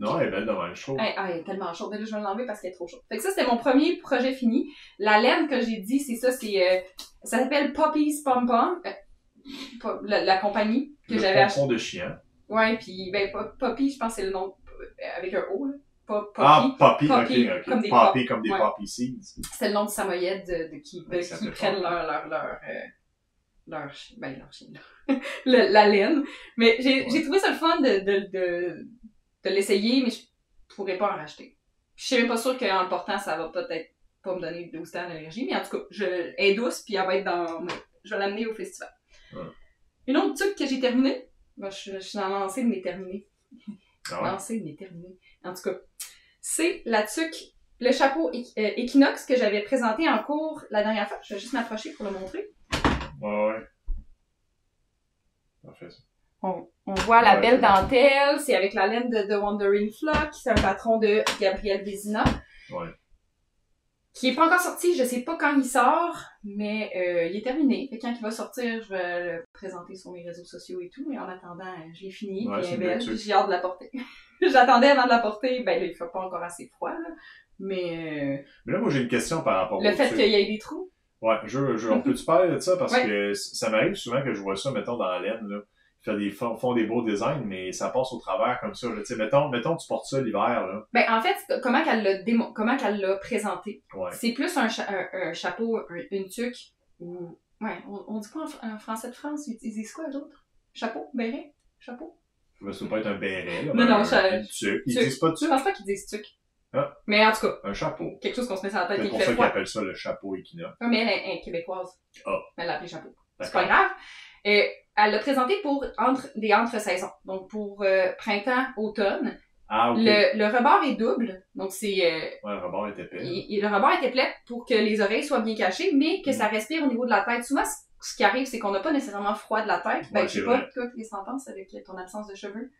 Non, elle est belle de même, je trouve. Hey, ah, elle est tellement chaude. Mais là, je vais l'enlever parce qu'elle est trop chaude. Fait que ça, c'était mon premier projet fini. La laine que j'ai dit, c'est ça, c'est, euh, ça s'appelle Poppy's Pom Pom. Euh, la, la compagnie que le j'avais achetée. de chien. Ouais, puis ben, Pop- Poppy, je pense que c'est le nom euh, avec un O, là. Pop- Poppy. Ah, poppy, Poppy, ok, ok. comme des poppy, pop. comme des Ouais. poppy seeds. C'est le nom de Samoyed de, de qui, de, Ouais, qui prennent leur, leur, leur, euh, leur, ben, leur. Le- la laine. Mais j'ai, Ouais. trouvé ça le fun de, de, de, de l'essayer, mais je pourrais pas en racheter. Je suis même pas sûre qu'en le portant, ça va peut-être pas me donner de temps d'allergie, mais en tout cas, je, elle est douce, puis elle va être dans, je vais l'amener au festival. Ouais. Une autre truc que j'ai terminé, ben, je, je suis dans la lancée de mes terminés. Ah ouais? Lancée de mes terminés. En tout cas, c'est la tuque, le chapeau euh, Equinox que j'avais présenté en cours la dernière fois. Je vais juste m'approcher pour le montrer. Ouais, ouais. Parfait, ça. On, on voit la belle dentelle, c'est avec la laine de The Wandering Flock, c'est un patron de Gabriel Vézina. Ouais. Qui est pas encore sorti, je sais pas quand il sort, mais euh, il est terminé. Fait quand il va sortir, je vais le présenter sur mes réseaux sociaux et tout. Mais en attendant, euh, je l'ai fini, Ouais, puis belle, j'ai hâte de la porter. J'attendais avant de la porter, ben là, il fait pas encore assez froid, là. Mais Mais là, moi, j'ai une question par rapport euh, le au fait qu'il y ait des trous, Ouais, je, je, on peut-tu parler de ça? Parce Ouais. que ça m'arrive souvent que je vois ça, mettons, dans la laine, là. Font des, font, font des beaux designs, mais ça passe au travers comme ça. Tu sais, mettons, mettons, tu portes ça l'hiver, là. ben en fait, comment qu'elle l'a démo- comment qu'elle l'a présenté. Ouais. C'est plus un, cha- un, un chapeau, un- une tuque, ou... Ouais, on, on dit pas en, fr- en français de France, ils disent quoi, d'autre? Chapeau? Béret? Chapeau? Mais ça peut pas être un béret, là. Non, non, un, ça- une tuque. Ils tuque. disent pas Je tuque? pense pas qu'ils disent tuque. Ah. Mais en tout cas, Un chapeau. quelque chose qu'on se met sur la tête C'est pour fait ça qu'ils appellent ça le chapeau équinoxe. Ouais, mais elle est, elle est québécoise. Ah. Elle l'a appelé chapeau. C'est pas grave. Et elle l'a présenté pour entre, des entre-saisons. Donc pour euh, printemps, automne. Ah, ok. Le, le rebord est double. Donc c'est... euh, Ouais, le rebord est épais. le rebord est épais pour que les oreilles soient bien cachées, mais que Mm. ça respire au niveau de la tête. Souvent, ce qui arrive, c'est qu'on n'a pas nécessairement froid de la tête. Ben, Ouais, je sais pas, toi, qu'est-ce que t'en penses avec ton absence de cheveux?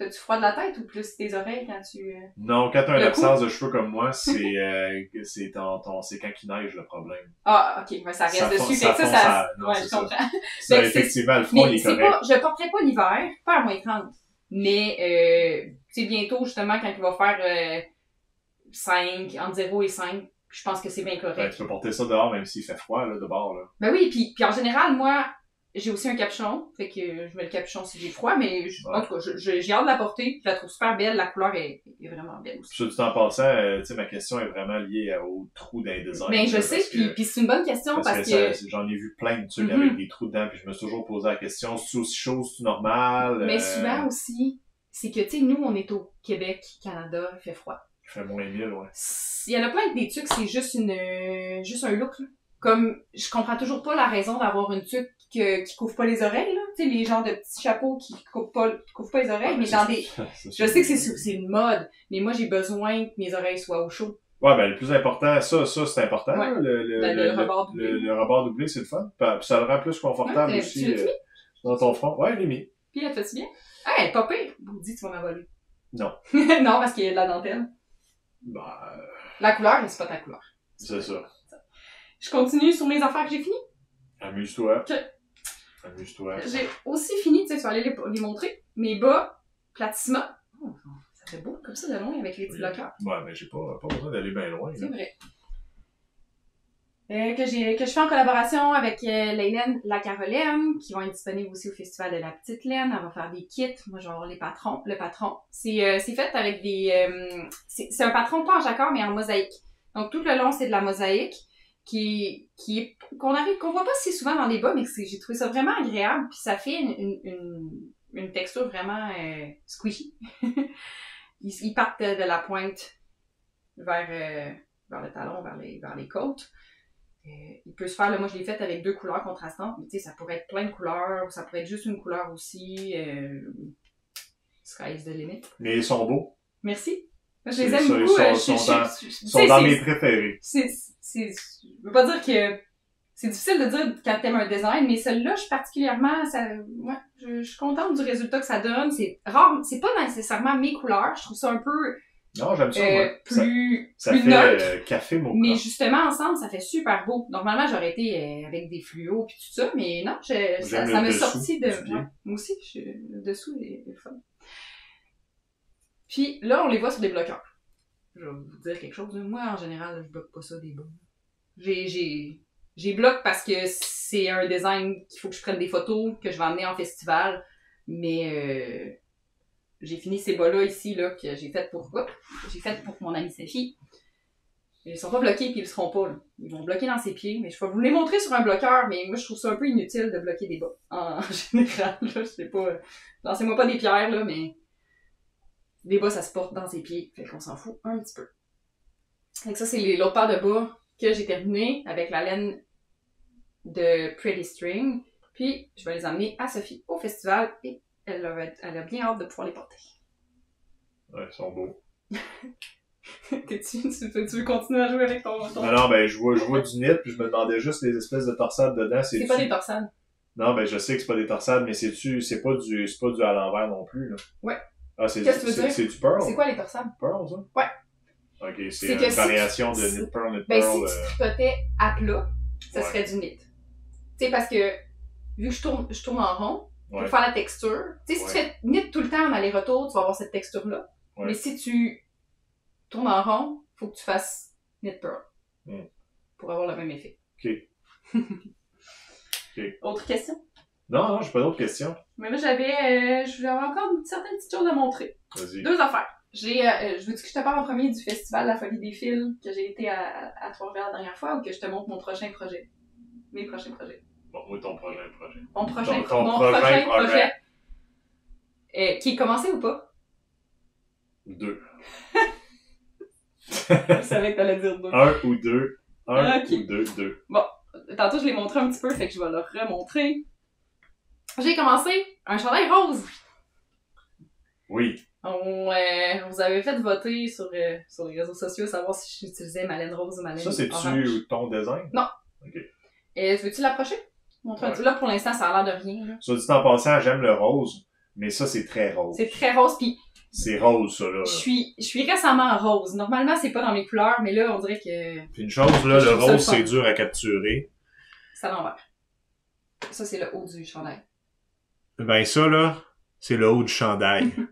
T'as-tu froid de la tête ou plus tes oreilles quand tu. euh, Non, quand t'as une absence de cheveux comme moi, c'est euh, c'est ton, ton- c'est quand il neige le problème. Ah, ok, ça reste Ça fond- dessus. ça fond, ça, ça. non, ouais, c'est je ça. comprends. Effectivement, le il Mais est c'est correct. pas, je porterai pas l'hiver, pas à moins 30. Mais, euh, tu sais, bientôt, justement, quand il va faire euh, 5, entre 0 et 5, je pense que c'est bien Ben, correct. tu peux porter ça dehors même s'il fait froid, là, de bord, là. Ben oui, puis, puis en général, moi, j'ai aussi un capuchon. Fait que je mets le capuchon si j'ai froid, mais je- en tout cas, j'ai hâte de la porter. Je la trouve super belle. La couleur est, est vraiment belle aussi. Puis, du temps passant, euh, tu sais, ma question est vraiment liée à- au trou d'un design. Mais je sais, puis, puis c'est une bonne question Parce, que, j'en ai vu plein de trucs Mhm. avec des trous dedans, puis je me suis toujours posé la question, c'est aussi chaud, c'est normal? mais euh, souvent aussi, c'est que, tu sais, nous, on est au Québec, Canada, il fait froid. Il fait moins 1000, ouais. Il y en a plein que des tucs, c'est juste une euh, juste un look. Là. Comme je comprends toujours pas la raison d'avoir une tuque que- qui couvre pas les oreilles, là. Tu sais, les genres de petits chapeaux qui couvrent pas, qui couvrent pas les oreilles, mais dans des. Je sais que c'est c'est une mode, mais moi j'ai besoin que mes oreilles soient au chaud. Ouais, ben, le plus important, ça, ça, c'est important, Ouais. le, le, Ben, le, le rebord doublé. le- rebord doublé, c'est le fun. Puis ça le rend plus confortable Ouais, aussi, tu euh, dans ton front. Ouais, je l'ai mis. Puis elle fait-tu bien? Ah, elle est pas pire. Vous dites tu vas m'avoler. Non. non, parce qu'il y a de la dentelle. Bah, euh, La couleur, mais c'est pas ta couleur. c'est ça. Je continue sur mes affaires que j'ai fini. Amuse-toi. Amuse-toi. J'ai aussi fini, tu sais, tu vas aller les, les montrer. Mes bas, platissement. Oh, ça fait beau comme ça de loin avec les petits bloqueurs. Ouais, mais j'ai pas, pas besoin d'aller bien loin, C'est vrai. Euh, que, j'ai, que je fais en collaboration avec euh, Laylène La Carolène, qui vont être disponibles aussi au Festival de la Petite Laine. Elle va faire des kits. Moi, je vais avoir les patrons. Le patron. C'est, euh, c'est fait avec des... euh, c'est, c'est un patron pas en jacquard, mais en mosaïque. Donc, tout le long, c'est de la mosaïque qui, qui est- qu'on arrive, qu'on voit pas si souvent dans les bas, mais j'ai trouvé ça vraiment agréable. Puis ça fait une, une, une, une texture vraiment euh, squishy. ils, ils partent de, de la pointe vers, euh, vers le talon, vers les, vers les côtes. Euh, il peut se faire, là, moi je l'ai fait avec deux couleurs contrastantes, mais tu sais, ça pourrait être plein de couleurs, ou ça pourrait être juste une couleur aussi. Sky is the limit. Mais ils sont beaux. Merci. Je les aime ça, ils beaucoup. sont- dans- sont dans mes préférés. C'est, je veux pas dire que c'est difficile de dire quand t'aimes un design, mais celle-là, je suis particulièrement, ça, ouais, je, je suis contente du résultat que ça donne. C'est rare, c'est pas nécessairement mes couleurs. Je trouve ça un peu Non, j'aime ça, euh, plus, ça plus fait neutre. euh, café mocha. Mais justement, ensemble, ça fait super beau. Normalement, j'aurais été euh, avec des fluos puis tout ça, mais non, je, ça, m'a sorti de. ouais, moi aussi, je, le dessous est, est fun. Puis là, on les voit sur des bloqueurs. Je vais vous dire quelque chose. Moi, en général, je bloque pas ça des bas. J'ai, j'ai, j'ai bloque parce que c'est un design qu'il faut que je prenne des photos, que je vais emmener en festival. Mais euh, j'ai fini ces bas-là ici, là, que j'ai fait pour hop, j'ai fait pour mon amie Sophie. Ils sont pas bloqués puis ils le seront pas, là. Ils vont bloquer dans ses pieds, mais je vais vous les montrer sur un bloqueur, mais moi je trouve ça un peu inutile de bloquer des bas. En général, là, je sais pas. euh, Lancez-moi pas des pierres, là, mais des bas, ça se porte dans ses pieds. Fait qu'on s'en fout un petit peu. Fait que ça, c'est les- l'autre paire de bas que j'ai terminé avec la laine de Pretty String. Puis, je vais les emmener à Sophie au festival et elle a, elle a bien hâte de pouvoir les porter. Ouais, ils sont beaux. T'es-tu, tu, veux- tu veux continuer à jouer avec ton... ton... Non, non, ben, je vois, je vois du nid, puis je me demandais juste les espèces de torsades dedans. c'est C'est pas des torsades. Non, ben, je sais que c'est pas des torsades, mais c'est-tu, c'est pas du, c'est pas du à l'envers non plus, là. Ouais. Ah, c'est, Qu'est-ce que tu veux c'est, dire? c'est du pearl. C'est quoi les torsades? Pearl, ça? Ouais. Ok, c'est, une que si variation tu- de knit pearl, knit Ben, pearl. si euh, tu tripotais à plat, ça Ouais. serait du knit. Tu sais, parce que, vu que je tourne, je tourne en rond, ouais. pour faire la texture, tu sais, si tu fais knit tout le temps en aller-retour, tu vas avoir cette texture-là. Ouais. Mais si tu tournes en rond, faut que tu fasses knit pearl. Mm. Pour avoir le même effet. Ok. Ok. Autre question? Non, non, j'ai pas d'autres questions. Mais là, j'avais, euh, j'avais encore une certaine petite chose à montrer. Vas-y. Deux affaires. J'ai, euh, je veux-tu que je te parle en premier du festival La Folie des Fils que j'ai été à, à, Trois-Rivières la dernière fois ou que je te montre mon prochain projet? Mes prochains projets. Bon, moi, ton prochain projet? Mon prochain, Ton- ton mon prochain prochain projet. projet. Euh, qui est commencé ou pas? Deux. Je savais que t'allais dire deux. Un ou deux. Un Ok. ou deux, deux. Tantôt, je l'ai montré un petit peu, fait que je vais le remontrer. J'ai commencé un chandail rose. Oui. On, euh, vous avez fait voter sur, euh, sur les réseaux sociaux, savoir si j'utilisais ma laine rose ou ma laine Ça, c'est-tu ton design? Et veux-tu l'approcher? Ouais. Là, pour l'instant, ça a l'air de rien. là. Soit dit en passant, j'aime le rose, Mais ça, c'est très rose. C'est très rose, puis C'est rose, ça, là. je suis, je suis récemment rose. Normalement, c'est pas dans mes couleurs, mais là, on dirait que Puis une chose, là, le rose, c'est dur à capturer. c'est à l'envers. Ça, c'est le haut du chandail. Ben ça, là, c'est le haut du chandail.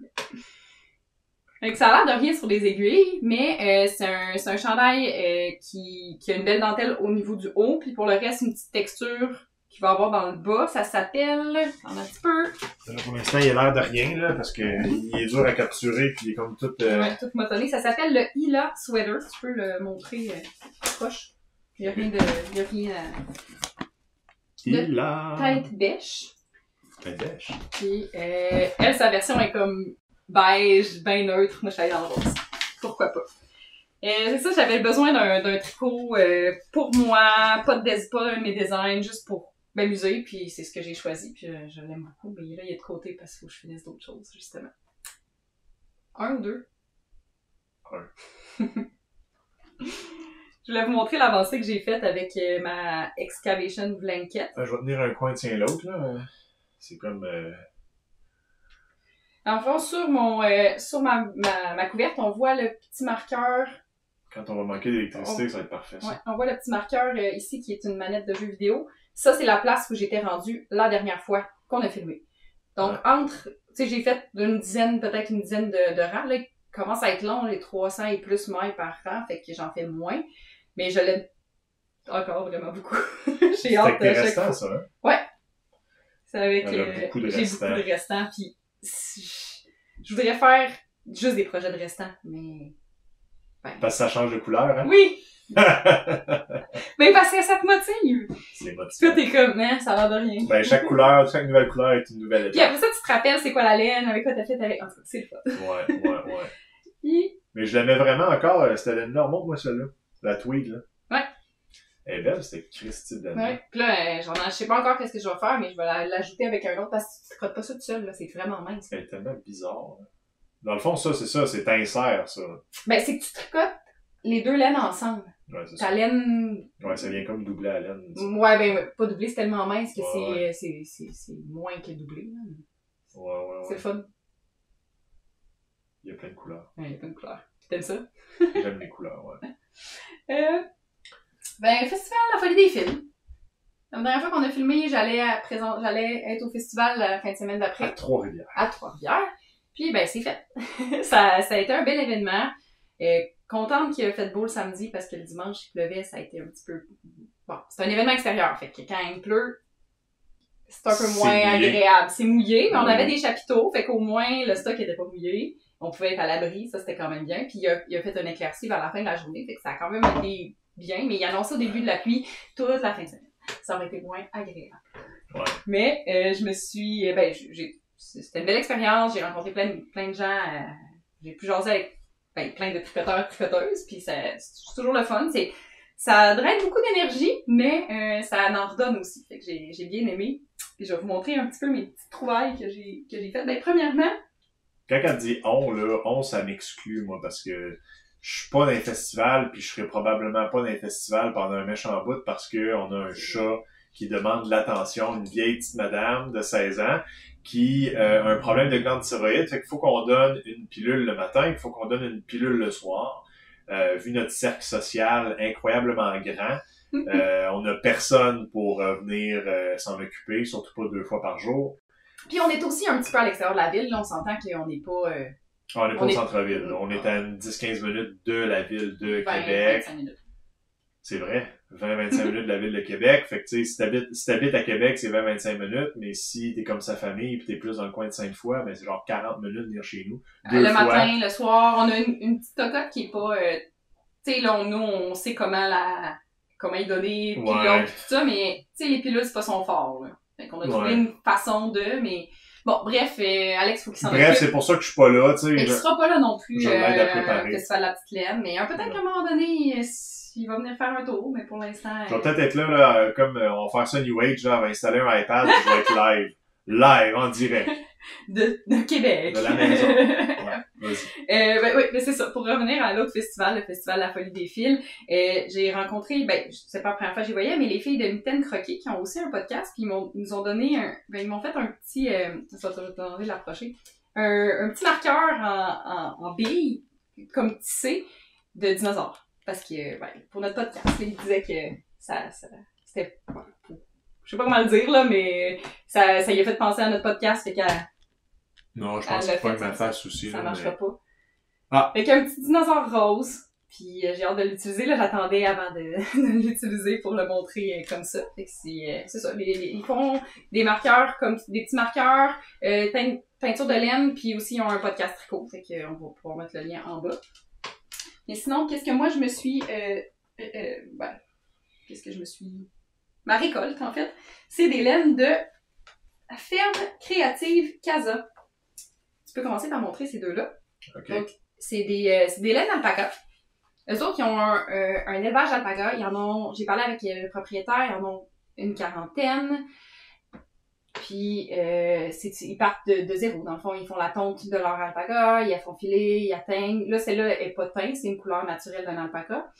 Ça a l'air de rien sur des aiguilles, mais euh, c'est un, un chandail euh, qui, qui a une belle dentelle au niveau du haut, puis pour le reste, une petite texture qu'il va avoir dans le bas. Ça s'appelle... Un petit peu. Là, pour l'instant, il a l'air de rien, là, parce que il est dur à capturer, puis il est comme tout... euh, Ouais, tout motonné. Ça s'appelle le Hila Sweater. Tu peux le montrer euh, proche. Il n'y a rien de... Il y a rien à... A... Tête bêche. Puis, euh, elle, sa version est comme beige, bien neutre. Moi, je suis allée dans le rose. Pourquoi pas? Euh, c'est ça, j'avais besoin d'un, tricot euh, pour moi, pas de pas un de mes designs, juste pour m'amuser, puis c'est ce que j'ai choisi, puis je l'aime beaucoup, mais là, il est de côté parce qu'il faut que je finisse d'autres choses, justement. Un ou deux? Un. je voulais vous montrer l'avancée que j'ai faite avec euh, ma Excavation Blanket. Je vais tenir un coin, tiens l'autre, là. C'est comme... euh, En fond, sur mon euh, sur ma, ma, ma couverte, on voit le petit marqueur Quand on va manquer d'électricité, ça va être parfait, ça. Ouais, on voit le petit marqueur euh, ici qui est une manette de jeu vidéo. Ça, c'est la place où j'étais rendue la dernière fois qu'on a filmé. Donc, entre, tu sais, j'ai fait une dizaine, peut-être une dizaine de, de rangs. Là, il commence à être long, les 300 et plus mailles par rang, fait que j'en fais moins. Mais je l'aime encore vraiment beaucoup. j'ai hâte restants, fois. ça, hein? C'est avec, euh, beaucoup de j'ai beaucoup restants. de restants, puis je- je voudrais faire juste des projets de restants, mais... Parce que ça change de couleur, hein? Oui! Mais parce que ça te motive! c'est Puis motivant. t'es comme, hein, ça a l'air de rien. Ben, chaque couleur, chaque nouvelle couleur est une nouvelle Puis étape. après ça, tu te rappelles c'est quoi la laine, avec quoi t'as fait avec. En tout cas, c'est le fun. Ouais, ouais, ouais. Puis, Mais je l'aimais vraiment encore, euh, cette laine-là. Remonte-moi celle-là. La tweed, là. Elle est belle, c'était Christy laine. ouais. Puis là, euh, j'en ai, je sais pas encore qu'est-ce que je vais faire, mais je vais la- l'ajouter avec un autre parce que tu te crottes pas ça tout seul, là. C'est vraiment mince. Elle est tellement bizarre. là. Dans le fond, ça, c'est ça, c'est insert, ça. Ben, c'est que tu tricotes les deux laines ensemble. Ouais, c'est Ta ça. laine, Ouais, ça vient comme doubler la laine. ça. ouais, ben, pas doublé, c'est tellement mince que Ouais, c'est, c'est, c'est, c'est moins que doublé. Ouais, ouais, C'est ouais. le fun. Il y a plein de couleurs. Ouais, il y a pas de couleur. T'aimes ça? J'aime les couleurs, ouais. Euh, ben, festival La Folie des Films. La dernière fois qu'on a filmé, j'allais à présent, j'allais être au festival la fin de semaine À d'après Trois-Rivières. à Trois-Rivières. Puis, ben, c'est fait. ça, ça a été un bel événement. Euh, contente qu'il a fait beau le samedi parce que le dimanche, il pleuvait, ça a été un petit peu... Bon, c'est un événement extérieur, fait que quand il pleut, c'est un peu moins agréable. C'est mouillé, mais on avait des chapiteaux, fait qu'au moins, le stock était pas mouillé. On pouvait être à l'abri, ça c'était quand même bien. Puis il a, il a fait un éclairci vers la fin de la journée, fait que ça a quand même été bien, mais il annonçait au début de la pluie toute la fin de semaine. Ça aurait été moins agréable. Ouais. Mais euh, je me suis... euh, Ben. C'était une belle expérience, j'ai rencontré plein, de- plein de gens, euh, j'ai pu jaser avec ben, plein de tricoteurs, tricoteuses, puis c'est toujours le fun. C'est, ça draine beaucoup d'énergie, mais euh, ça en redonne aussi. Fait que j'ai, bien aimé. Puis je vais vous montrer un petit peu mes petites trouvailles que j'ai, que j'ai faites. Ben, premièrement, Quand elle dit on, là, on, ça m'exclut, moi, parce que je suis pas dans les festivals, puis je serai probablement pas dans les festivals pendant un méchant bout parce que on a un chat qui demande de l'attention, une vieille petite madame de 16 ans qui euh, a un problème de glande thyroïde, fait qu'il faut qu'on donne une pilule le matin, il faut qu'on donne une pilule le soir. Euh, vu notre cercle social incroyablement grand, euh, on n'a personne pour venir s'en occuper, surtout pas deux fois par jour. puis on est aussi un petit peu à l'extérieur de la ville. Là, on s'entend qu'on n'est pas Ah, on n'est pas au est- centre-ville. On est à une 10-15 minutes de la ville de 20, Québec. 25 minutes. C'est vrai. 20-25 minutes de la ville de Québec. Fait que, tu sais, si t'habites, si t'habites à Québec, c'est 20-25 minutes. Mais si t'es comme sa famille pis t'es plus dans le coin de Sainte-Foy, ben, c'est genre 40 minutes de venir chez nous. Deux le fois. matin, le soir, on a une, une petite cocotte qui est pas... euh, tu sais, là, on- nous, on sait comment la comment y donner, puis Ouais. tout ça, mais tu sais, les pilules, c'est pas son fort, là. Fait qu'on a trouvé Ouais. une façon de, mais... Bon, bref, euh, Alex, faut qu'il s'en Bref, c'est pour ça que je suis pas là, tu sais. Il sera pas là non plus, je l'aide à euh, préparer. Festival de la Petite Laine, mais euh, peut-être qu'à un moment donné, euh, il va venir faire un tour, mais pour l'instant... Je vais peut-être être là, là, comme on va faire ça New Age, là, on va installer un iPad, je vais être live. Live, en direct. de, de Québec. De la maison. Ouais, vas-y. Euh, ben, oui, mais c'est ça. Pour revenir à l'autre festival, le festival La Folie des Fils, euh, j'ai rencontré, ben, c'est pas la première fois que je les voyais, mais les filles de Mitaine Croquet qui ont aussi un podcast, puis ils m'ont, ils nous ont donné un, ben, ils m'ont fait un petit, euh, ça demander de l'approcher, un, un petit marqueur en, en, en bille, comme tissé, de dinosaures. Parce que, ben, pour notre podcast, ils disaient que ça, ça c'était, je sais pas comment le dire, là, mais ça, ça y a fait penser à notre podcast, fait qu'à Non, je pense pas fait, que ma ça- face aussi. ça là, marchera mais- pas. Ah. Fait qu'un petit dinosaure rose. Puis euh, j'ai hâte de l'utiliser. Là, j'attendais avant de, de l'utiliser pour le montrer euh, comme ça. Fait que c'est, euh, c'est ça. Les- les- ils font des marqueurs comme des petits marqueurs, euh, teint- teinture de laine, puis aussi ils ont un podcast tricot. Fait que, euh, on va pouvoir mettre le lien en bas. Et sinon, qu'est-ce que moi je me suis, euh, euh, ben, qu'est-ce que je me suis, ma récolte en fait, c'est des laines de ferme créative Casa. Tu peux commencer par montrer ces deux-là. Donc, c'est des, euh, c'est des laines d'alpaca. Eux autres, ils ont un, euh, un élevage d'alpaca. Ils en ont, j'ai parlé avec euh, le propriétaire, ils en ont une quarantaine. Puis, euh, ils partent de, de zéro. Dans le fond, ils font la tonte de leur alpaca, ils la font filer, ils atteignent. Là, celle-là est pas teinte, c'est une couleur naturelle d'un alpaca.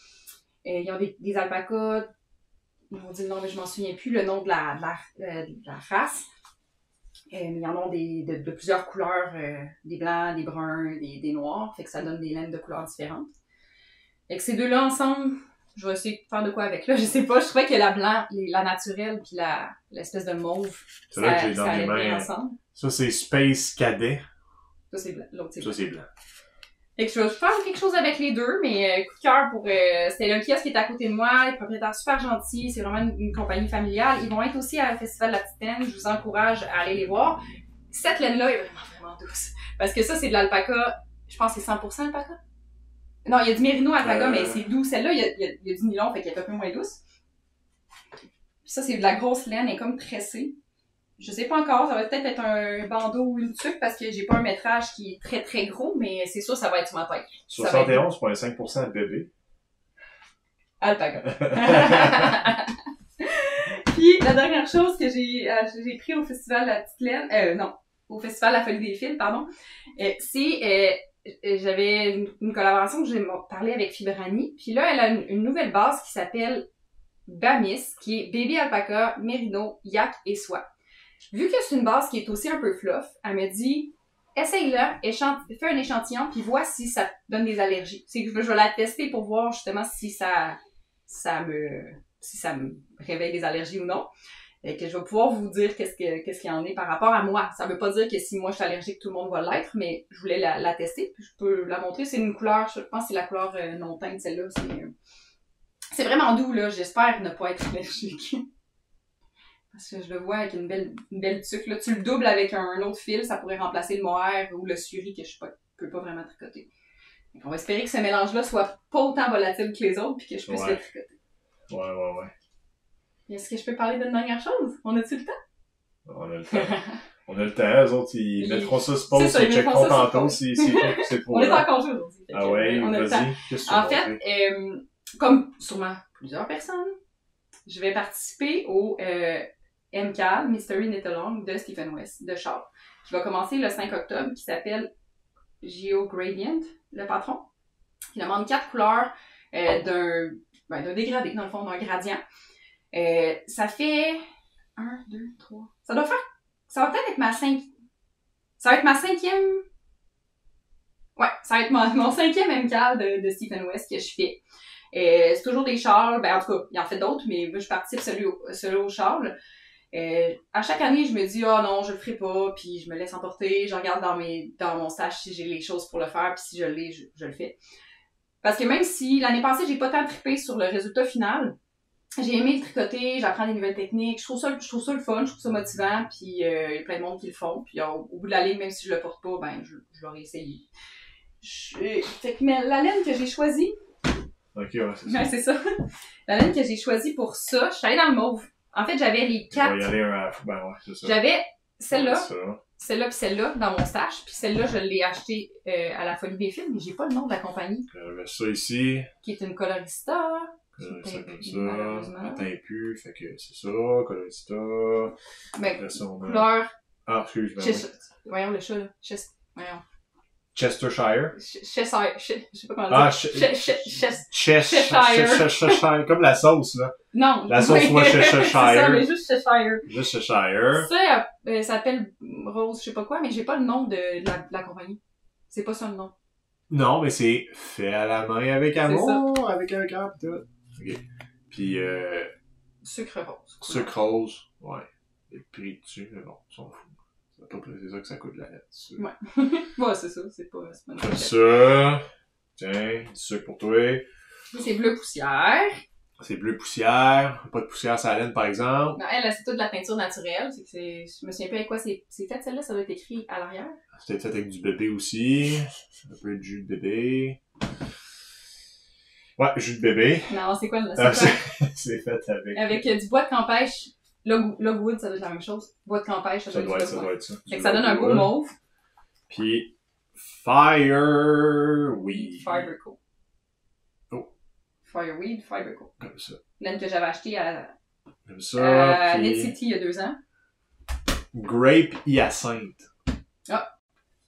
Ils ont des, des alpacas, ils m'ont dit le nom, mais je m'en souviens plus, le nom de la, de la, euh, de la race. Euh, mais ils en ont des, de, de plusieurs couleurs, euh, des blancs, des bruns, des, des noirs, fait que ça donne des laines de couleurs différentes. Et que ces deux-là ensemble, je vais essayer de faire de quoi avec là, je sais pas, je trouvais que la blanc, les- la naturelle puis la l'espèce de mauve, C'est là que ça, j'ai dans ça bien mains. ensemble. Ça, c'est Space Cadet. Ça c'est blanc, l'autre c'est Ça, blanc. c'est blanc. Fait que je vais faire quelque chose avec les deux, mais euh, coup de cœur pour... Euh, C'était le kiosque qui est à côté de moi, les propriétaires super gentils, c'est vraiment une, une compagnie familiale. Ils vont être aussi à le Festival de la Petite Laine, je vous encourage à aller les voir. Cette laine-là est vraiment, vraiment douce. Parce que ça, c'est de l'alpaca, je pense que c'est 100% alpaca. Non, il y a du mérino alpaca, Euh. mais c'est doux. Celle-là, il y a, il y a- il y a du nylon, fait qu'elle est un peu moins douce. Puis ça, c'est de la grosse laine, elle est comme tressée. Je sais pas encore, ça va peut-être être un bandeau ou une tuque parce que j'ai pas un métrage qui est très très gros, mais c'est sûr ça va être sur ma tête. Ça va être 71,5% de bébé. alpaca. Puis la dernière chose que j'ai euh, j'ai pris au festival La Petite Laine, euh, non, au festival La Folie des Fils, pardon, euh, c'est euh, j'avais une, une collaboration que j'ai parlé avec Fibrani. Puis là, elle a une, une nouvelle base qui s'appelle Bamis, qui est Baby Alpaca, Mérino, Yak et Soie. Vu que c'est une base qui est aussi un peu fluff, elle me dit essaye-la, fais un échantillon, puis vois si ça donne des allergies. C'est que je vais la tester pour voir justement si ça, ça me, si ça me réveille des allergies ou non. Et que je vais pouvoir vous dire qu'est-ce que, qu'est-ce qu'il y en est par rapport à moi. Ça veut pas dire que si moi je suis allergique, tout le monde va l'être, mais je voulais la, la tester, puis je peux la montrer. C'est une couleur, je pense que c'est la couleur euh, non teinte, celle-là. C'est, euh, c'est vraiment doux, là. J'espère ne pas être allergique. Parce que je le vois avec une belle, une belle tuque. Là, tu le doubles avec un autre fil, ça pourrait remplacer le mohair ou le suri que je ne peux pas vraiment tricoter. Donc, on va espérer que ce mélange-là soit pas autant volatile que les autres puis que je puisse Ouais. le tricoter. Ouais, ouais, ouais. Est-ce que je peux parler d'une dernière chose? On a-tu le temps? On a le temps. On a le temps. Eux autres, ils mettront ça sur pause, ils checkeront tantôt si c'est trop On est en congé aujourd'hui. Ah ouais, vas-y. Qu'est-ce que tu En fait, euh, comme sûrement plusieurs personnes, je vais participer au euh, MCAL, Mystery Knit de Stephen West, de Charles, qui va commencer le 5 octobre, qui s'appelle Geo Gradient, le patron, qui demande quatre couleurs euh, d'un ben, dégradé, dans le fond, d'un gradient. Euh, ça fait un, deux, trois. Ça doit faire. Ça va peut-être être ma cinq. Ça va être ma cinquième. Ouais, ça va être mon, cinquième MCAL de, Stephen West que je fais. Euh, c'est toujours des châles, ben en tout cas, il en fait d'autres, mais je participe celui au, celui au châle. Euh, à chaque année, je me dis ah non, je le ferai pas, puis je me laisse emporter, je regarde dans mes dans mon stage si j'ai les choses pour le faire, puis si je l'ai, je, je le fais. Parce que même si l'année passée, j'ai pas tant trippé sur le résultat final, j'ai aimé le tricoter, j'apprends des nouvelles techniques, je trouve ça je trouve ça le fun, je trouve ça motivant, puis euh, il y a plein de monde qui le font, puis euh, au, au bout de la ligne, même si je le porte pas, ben je, je l'aurais essayé. Je- fait que mais la laine que j'ai choisie, Ok, ouais, c'est ça. Ouais, c'est ça. La laine que j'ai choisie pour ça, je suis allée dans le mauve. En fait, j'avais les On va y quatre. aller un à fois. Ben ouais, c'est ça. J'avais celle-là, celle-là puis celle-là dans mon stash. Puis celle-là, je l'ai achetée euh, à la Folie des Films, mais j'ai pas le nom de la compagnie, Je mets ça ici. qui est une colorista. euh, C'est Ça un comme ça. Atteint plus. Fait que c'est ça. Colorista. A couleur Ah, excuse-moi. Cheshire. Voyons le chat, là. Voyons. Chestershire. Ch- Cheshire. Ch- Je sais pas comment Ah, dire. Ch- Ch- Ch- Ch- Cheshire. Cheshire. Cheshire. Comme la sauce, là. Non. La sauce oui. Worcestershire. C'est ça, mais juste Cheshire. Juste Cheshire. Ça, euh, ça s'appelle Rose, je sais pas quoi, mais j'ai pas le nom de la, compagnie. C'est pas ça le nom. Non, mais c'est fait à la main avec amour, avec un cœur pis tout. Ok. Puis, euh, Sucre rose. sucre rose. Ouais. Les prix dessus, mais bon, on s'en fout. C'est c'est ça que ça coûte la lettre. Ouais. Ouais, c'est ça, c'est pas, c'est pas Comme ça. Tiens, du sucre pour toi. C'est bleu poussière. C'est bleu poussière. Pas de poussière laine, par exemple. Non, elle, c'est toute de la teinture naturelle. C'est que c'est, je me souviens pas avec quoi c'est, c'est fait celle-là, ça doit être écrit à l'arrière. C'est peut-être fait avec du bébé aussi. Un peu de jus de bébé. Ouais, jus de bébé. Non, c'est quoi, le- c'est Ah, quoi? c'est c'est fait avec. Avec euh, du bois de campèche. Log- Logwood, ça doit être la même chose. Bois de campèche, ça Ça doit doit être ça, doit être ça. Fait que ça donne un beau mauve. Puis, Fireweed. Fiberco. Oh. Fireweed, Fiberco. Comme ça. Laine que j'avais achetée à, Comme ça. à puis Knit City il y a deux ans. Grape Hyacinthe. Ah.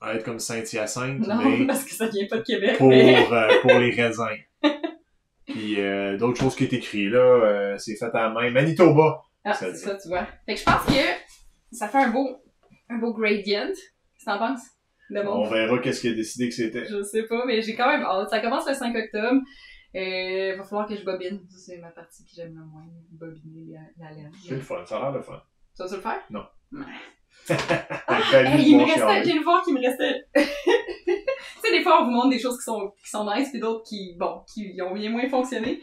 Ça va être comme Saint-Hyacinthe, Non, mais parce que ça vient pas de Québec. pour, mais- euh, pour les raisins. Puis euh, d'autres choses qui est écrit là, euh, c'est fait à la main. Manitoba. Ah, c'est ça, tu vois. Fait que je pense que ça fait un beau, un beau gradient. Qu'est-ce que t'en penses? De On mauve? verra qu'est-ce qu'il a décidé que c'était. Je sais pas, mais j'ai quand même hâte. Ça commence le 5 octobre. Euh, va falloir que je bobine. Ça, c'est ma partie que j'aime le moins. Bobiner la, la laine. C'est le fun, ça a l'air le fun. Tu vas-tu le faire? Non. Ouais. Hey, lui, il me restait, j'ai une voir qui me restait. tu sais, des fois, on vous montre des choses qui sont, qui sont nice, puis d'autres qui, bon, qui ont bien moins fonctionné.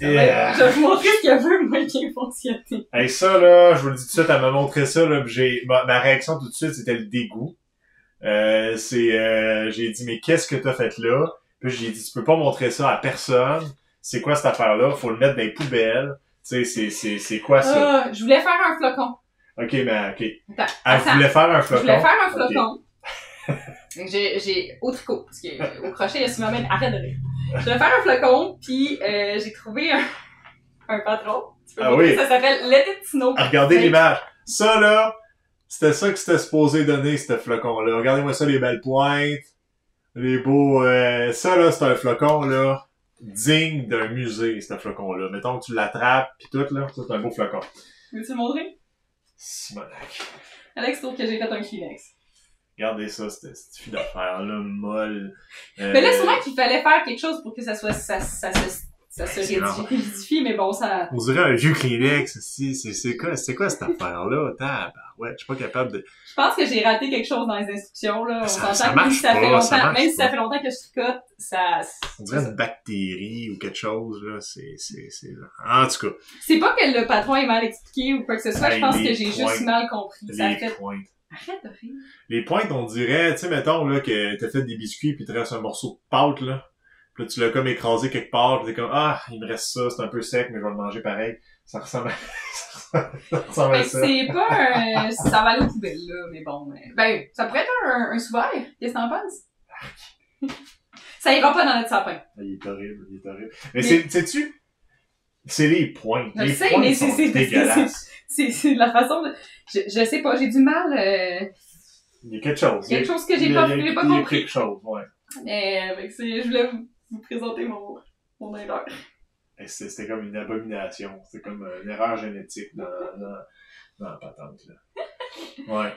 Yeah. Je vais vous montrer ce qui a peu moins bien fonctionné. Hey, ça, là, je vous le dis tout de suite, elle m'a montré ça, là, j'ai, ma, ma réaction tout de suite, c'était le dégoût. Euh, c'est, euh, j'ai dit, mais qu'est-ce que t'as fait là? Puis j'ai dit, tu peux pas montrer ça à personne. C'est quoi cette affaire-là? Faut le mettre dans les poubelles. Tu sais, c'est, c'est, c'est quoi ça? Ah, je voulais faire un flocon. Ok, mais, ok. Attends, Elle attends. voulait faire un Je flocon. voulais faire un Ok. flocon. Donc, J'ai, j'ai, au tricot, parce que au crochet, il y a souvent même, arrête de rire. Je voulais faire un flocon, puis euh, j'ai trouvé un, un patron. Ah oui. Ça s'appelle Let It Snow. Ah, Regardez l'image. Ça, là, c'était ça que c'était supposé donner, ce flocon-là. Regardez-moi ça, les belles pointes. Les beaux... euh, ça, là, c'est un flocon, là, digne d'un musée, ce flocon-là. Mettons que tu l'attrapes, pis tout, là. Ça, c'est un beau flocon. Veux-tu le montrer? Simonac. Alex trouve que j'ai fait un Kleenex. Regardez ça, cette, cette fille d'affaires-là, molle. Euh, Mais là, sûrement qu'il fallait faire quelque chose pour que ça soit, ça, ça, se ça se Ben, normal. rigidifie, mais bon, ça... On dirait un vieux Kleenex, si, c'est, quoi, c'est quoi cette affaire-là? Attends, ouais, je suis pas capable de... Je pense que j'ai raté quelque chose dans les instructions, là. On Ça- s'entend ça que même si ça marche fait longtemps, marche même si ça fait longtemps que je tricote, ça... On dirait une bactérie ou quelque chose, là. C'est, c'est, c'est... En tout cas, C'est pas que le patron est mal expliqué ou quoi que ce soit, je Hey, pense que j'ai juste mal compris. Ça les fait... pointes. Arrête de rire. Les pointes, on dirait, tu sais, mettons, là, que t'as fait des biscuits pis tu restes un morceau de pâte, là. Puis là, tu l'as comme écrasé quelque part pis t'es comme, ah, il me reste ça, c'est un peu sec, mais je vais le manger pareil. Ça ressemble à, ça ressemble à ça. c'est pas un... Ça va aller aux poubelles, là, mais bon. mais- Ben, ça pourrait être un, un sous-verre. Qu'est-ce que t'en penses? ça ira pas dans notre sapin. Ah, Il est horrible, il est horrible. Mais, Mais- c'est, sais-tu, c'est les pointes. Je les sais, mais c'est- dégueulasses. C'est la façon de... Je, je sais pas, j'ai du mal... euh, Il y a quelque chose. Quelque chose que j'ai Il y a- pas, pas il y a compris. quelque chose, ouais. Mais ces- je voulais vous, vous présenter mon, mon erreur. C'est- C'était comme une abomination. C'était comme une erreur génétique dans, dans, dans la patente, là. Ouais.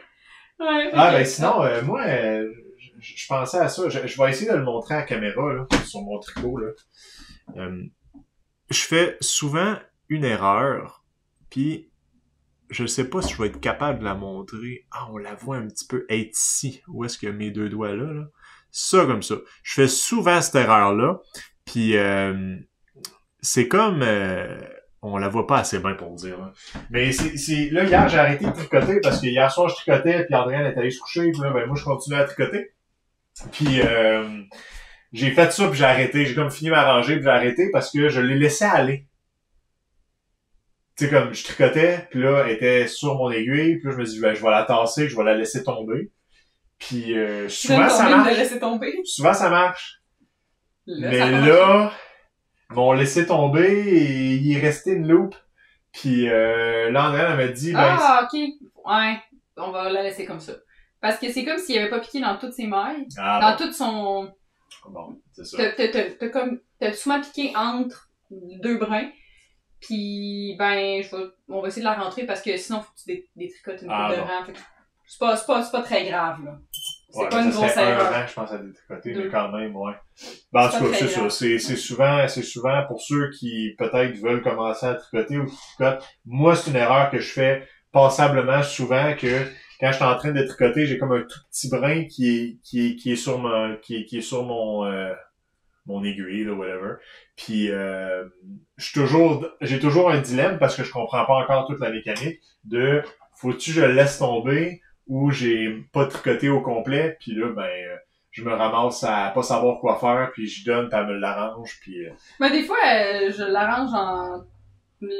Ouais, Ah, ben sinon, euh, moi, euh, je, je pensais à ça. Je, je vais essayer de le montrer à la caméra, là, sur mon tricot, là. Euh, je fais souvent une erreur, puis je sais pas si je vais être capable de la montrer. Ah, on la voit un petit peu être ici. Où est-ce que mes deux doigts là, là? Ça, comme ça. Je fais souvent cette erreur-là, puis euh, c'est comme... euh, on la voit pas assez bien pour le dire. Là. Mais c'est, là, hier, j'ai arrêté de tricoter parce que hier soir, je tricotais, puis Andréane est allé se coucher, puis là, ben, moi, je continuais à tricoter. Puis, euh, j'ai fait ça, puis j'ai arrêté. J'ai comme fini ma rangée, puis j'ai arrêté parce que je l'ai laissé aller. Tu sais, comme, je tricotais, puis là, elle était sur mon aiguille, puis là, je me dis, ben, je vais la tasser, je vais la laisser tomber. Puis, euh, souvent, ça de marche. laisser tomber? Souvent, ça marche. Là, Mais ça marche. là, ils m'ont laissé tomber et il est resté une loupe. Puis euh, là, Andréane, elle m'a dit, ben, Ah, ok. Ouais. on va la laisser comme ça. Parce que c'est comme s'il avait pas piqué dans toutes ses mailles, Ah, dans bon. tout son... Bon, c'est ça. T'as, t'as, comme... Souvent piqué entre deux brins. Puis, ben, je vais, on va essayer de la rentrer parce que sinon, faut que tu dé- détricotes une coupe Ah, de rang. Fait que c'est pas, c'est pas, c'est pas très grave, là. C'est Ouais, pas une grosse serait un erreur. rang, je pense, à détricoter, mais quand même, ouais. Ben, en C'est tout cas, c'est ça. C'est, c'est souvent, c'est souvent pour ceux qui, peut-être, veulent commencer à tricoter ou qui tricotent. Moi, c'est une erreur que je fais passablement souvent que quand je suis en train de tricoter, j'ai comme un tout petit brin qui est, qui est, qui est sur mon, qui est, qui est sur mon, euh, mon aiguille, là, whatever. Puis, euh, je suis toujours, j'ai toujours un dilemme parce que je comprends pas encore toute la mécanique de faut-tu que je laisse tomber ou j'ai pas tricoté au complet, puis là, ben, euh, je me ramasse à pas savoir quoi faire, puis je donne, puis elle me l'arrange, puis... euh, Mais des fois, euh, je l'arrange en...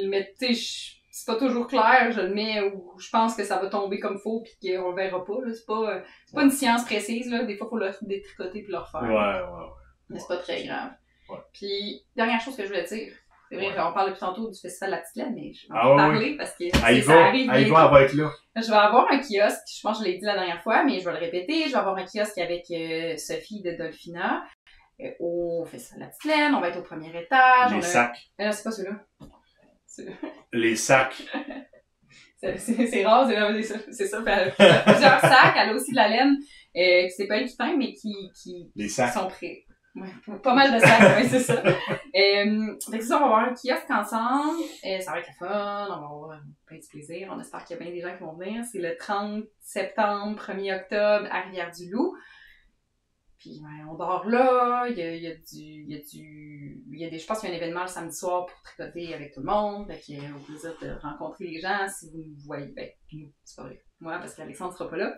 Mais tu sais, c'est pas toujours clair, je le mets où je pense que ça va tomber comme faut puis qu'on le verra pas. C'est pas, c'est pas une science précise, là. Des fois, faut le détricoter puis le refaire. ouais, ouais, ouais. Mais c'est pas très grave. Ouais. Puis, dernière chose que je voulais dire. Vrai, Ouais. on parle depuis tantôt du festival de la petite laine, mais je vais en Ah ouais, parler parce que y ça va, arrive va, elle va être là. Je vais avoir un kiosque, je pense que je l'ai dit la dernière fois, mais je vais le répéter. Je vais avoir un kiosque avec euh, Sophie de Dolphina euh, au Festival de la Petite Laine. On va être au premier étage. Les a- sacs. Ah non, c'est pas celui-là. Les sacs. c'est- c'est- c'est rare, c'est c'est ça. Plusieurs sacs. Elle a aussi de la laine. Euh, c'est pas elle qui teint, mais qui, qui, qui sont prêts. Ouais, pas mal de sacs, ouais, c'est ça. Euh, fait que ça, on va avoir un kiosque ensemble. Euh, ça va être fun. On va avoir plein de plaisir. On espère qu'il y a bien des gens qui vont venir. C'est le 30 septembre, 1er octobre à Rivière-du-Loup. Puis ben, on dort là, il y a, il y a du. Il y a du. Il y a des. Je pense qu'il y a un événement le samedi soir pour tricoter avec tout le monde. Fait que euh, au plaisir de rencontrer les gens si vous nous voyez. Ben, nous, c'est pas vrai. Moi, parce qu'Alexandre sera pas là.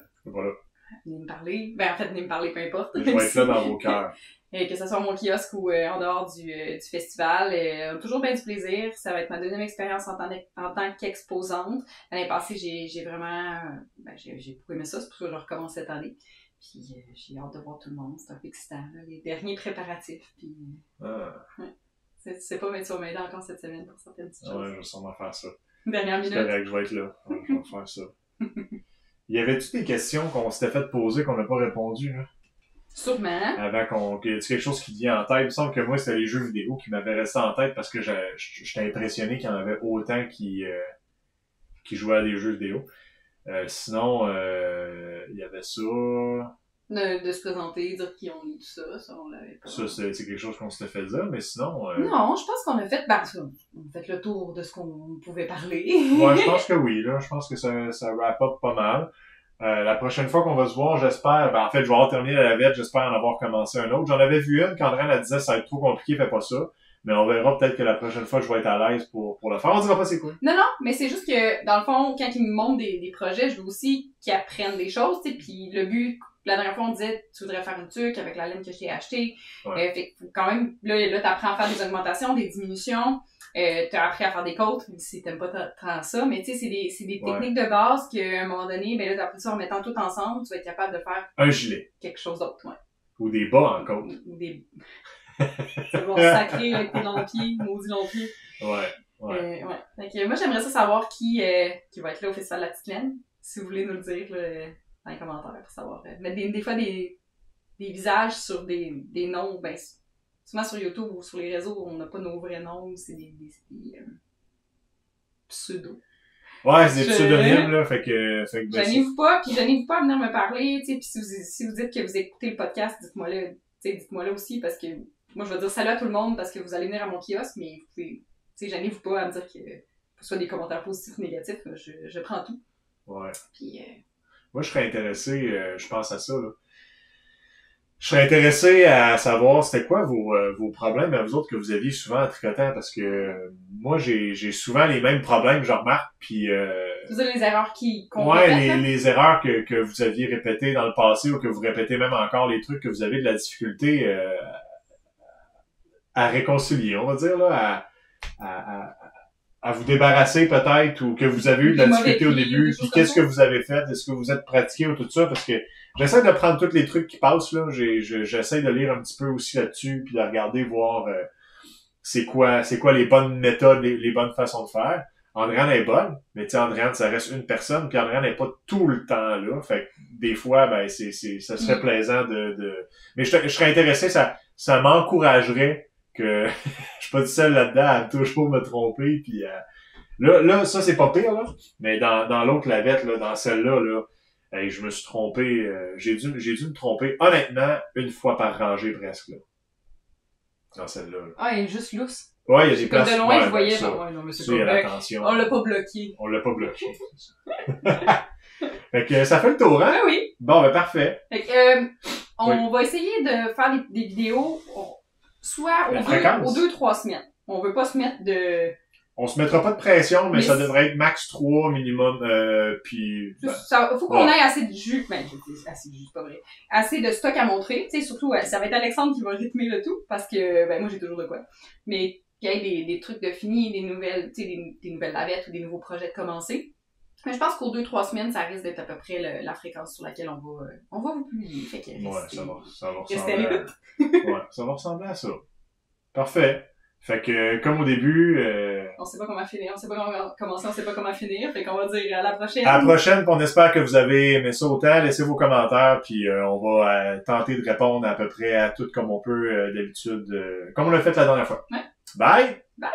Venez me parler. Ben en fait, venez me parler, peu importe. Je vais être là dans vos cœurs. Et que ce soit mon kiosque ou euh, en dehors du, euh, du festival. Euh, toujours bien du plaisir. Ça va être ma deuxième expérience en tant, en tant qu'exposante. L'année passée, j'ai, j'ai vraiment... Ben, j'ai, j'ai beaucoup aimé ça. C'est pour ça que je recommence cette année. Puis euh, j'ai hâte de voir tout le monde. C'est un peu excitant, là, les derniers préparatifs. Puis Ah, c'est, c'est pas, mais tu vas m'aider encore cette semaine pour certaines petites ouais, choses. je vais sûrement faire ça. Dernière C'est minute. correct, je vais être là. Ouais, je vais faire ça. Y avait-tu des questions qu'on s'était fait poser qu'on n'a pas répondu, là? Sûrement. Avant qu'on, qu'il y ait quelque chose qui vient en tête? Il me semble que moi, c'était les jeux vidéo qui m'avaient resté en tête parce que j'étais impressionné qu'il y en avait autant qui, euh, qui jouaient à des jeux vidéo. Euh, sinon, euh, il y avait ça. De, de se présenter, dire qui on est, tout ça. Ça, on l'avait pas. Ça, c'est quelque chose qu'on s'était fait dire, mais sinon, euh, Non, je pense qu'on a fait, ben, on a fait le tour de ce qu'on pouvait parler. ouais, je pense que oui, là. Je pense que ça, ça wrap up pas mal. Euh, la prochaine fois qu'on va se voir, j'espère, ben, en fait, je vais avoir terminé la lavette, j'espère en avoir commencé un autre. J'en avais vu une quand André elle disait ça va être trop compliqué, fais pas ça. Mais on verra peut-être que la prochaine fois, je vais être à l'aise pour, pour le faire. On dira pas c'est quoi. Non, non, mais c'est juste que, dans le fond, quand ils me montrent des, des projets, je veux aussi qu'ils apprennent des choses, tu sais, puis le but, la dernière fois, on disait, tu voudrais faire une tuque avec la laine que je t'ai achetée. Ouais. Euh, fait quand même, là, là t'apprends à faire des augmentations, des diminutions, euh, t'as appris à faire des côtes, même si t'aimes pas tant- ça, mais tu sais, c'est des, c'est des Ouais. techniques de base qu'à un moment donné, ben là, t'as appris ça en mettant tout ensemble, tu vas être capable de faire Un gilet. quelque chose d'autre, ouais. Ou des bas en côte. Ou, des... c'est bon, sacré avec tes longs pieds, maudits longs pieds. Ouais. Ouais. Euh, ouais. Fait que moi, j'aimerais ça savoir qui, euh, qui va être là au Festival de la Petite Laine. Si vous voulez nous le dire là, dans les commentaires pour savoir. euh, mettre des, des fois des, des visages sur des, des noms. Ben, souvent sur YouTube ou sur les réseaux, on n'a pas nos vrais noms. C'est des, des, euh, pseudos. Ouais, c'est des pseudonymes, là. Fait que, fait que, ben, Gênez-vous pas, puis gênez-vous pas à venir me parler, tu sais, puis si vous, si vous dites que vous écoutez le podcast, dites-moi là, tu sais, dites-moi là aussi, parce que moi, je vais dire salut à tout le monde parce que vous allez venir à mon kiosque, mais vous pouvez, tu sais, gênez-vous pas à me dire que, que ce soit des commentaires positifs ou négatifs, je, je prends tout. ouais. Puis, euh, Moi, je serais intéressé, euh, je pense à ça, là. Je serais intéressé à savoir c'était quoi vos, euh, vos problèmes à vous autres que vous aviez souvent en tricotant parce que euh, moi j'ai j'ai souvent les mêmes problèmes, je remarque, puis euh, vous avez les erreurs qui, qu'on ouais, répète, les, les erreurs que, que vous aviez répétées dans le passé ou que vous répétez même encore, les trucs que vous avez de la difficulté euh, à réconcilier, on va dire, là, à, à, à, à vous débarrasser peut-être ou que vous avez eu de la difficulté au début, puis qu'est-ce que vous avez fait, est-ce que vous êtes pratiqué ou tout ça, parce que j'essaie de prendre tous les trucs qui passent, là, j'essaie de lire un petit peu aussi là-dessus, puis de regarder, voir euh, c'est quoi c'est quoi les bonnes méthodes, les, les bonnes façons de faire. Andréane est bonne, mais tu sais, Andréane, ça reste une personne, puis Andréane n'est pas tout le temps là. Fait que des fois, ben, c'est, c'est, ça serait Mm. plaisant de, de... Mais je, je serais intéressé, ça, ça m'encouragerait que je suis pas tout seul là-dedans à toujours me tromper, puis à... Là, là, ça, c'est pas pire, là. Mais dans, dans l'autre lavette, là, dans celle-là, là, je me suis trompé, euh, j'ai dû, j'ai dû me tromper, honnêtement, une fois par rangée presque, là. Dans celle-là. là. Ah, il est juste lousse. Ouais, il y a des Comme places. de loin, ouais, je ben, voyais. ça, bon, ouais, non, mais c'est ça. On l'a pas bloqué. On l'a pas bloqué. ça. fait que ça fait le tour, hein? Ah oui. Bon, ben parfait. Fait que, euh, on Oui. va essayer de faire des, des vidéos, on- soit aux deux, aux deux, trois semaines. On veut pas se mettre de... On se mettra pas de pression, mais, Mais ça devrait être max 3 minimum, euh, puis... ben, Ça, faut qu'on Ouais. ait assez de jus, ben, assez de jus, pas vrai. Assez de stock à montrer, tu sais, surtout, ça va être Alexandre qui va rythmer le tout, parce que, ben, moi, j'ai toujours de quoi. Mais qu'il y ait des, des trucs de fini, des nouvelles, tu sais, des, des nouvelles lavettes ou des nouveaux projets de commencer. Mais je pense qu'aux deux, trois semaines, ça risque d'être à peu près le- la fréquence sur laquelle on va, euh, on va vous publier. Fait que Ouais, ça va, ça va ressembler à... ouais, ça va ressembler à ça. Parfait. Fait que, comme au début, euh, On sait pas comment finir, on sait pas comment commencer, on sait pas comment finir, fait qu'on va dire à la prochaine. à la prochaine, puis on espère que vous avez aimé ça autant. Laissez vos commentaires, puis euh, on va euh, tenter de répondre à peu près à tout comme on peut euh, d'habitude, euh, comme on l'a fait la dernière fois. Ouais. Bye! Bye!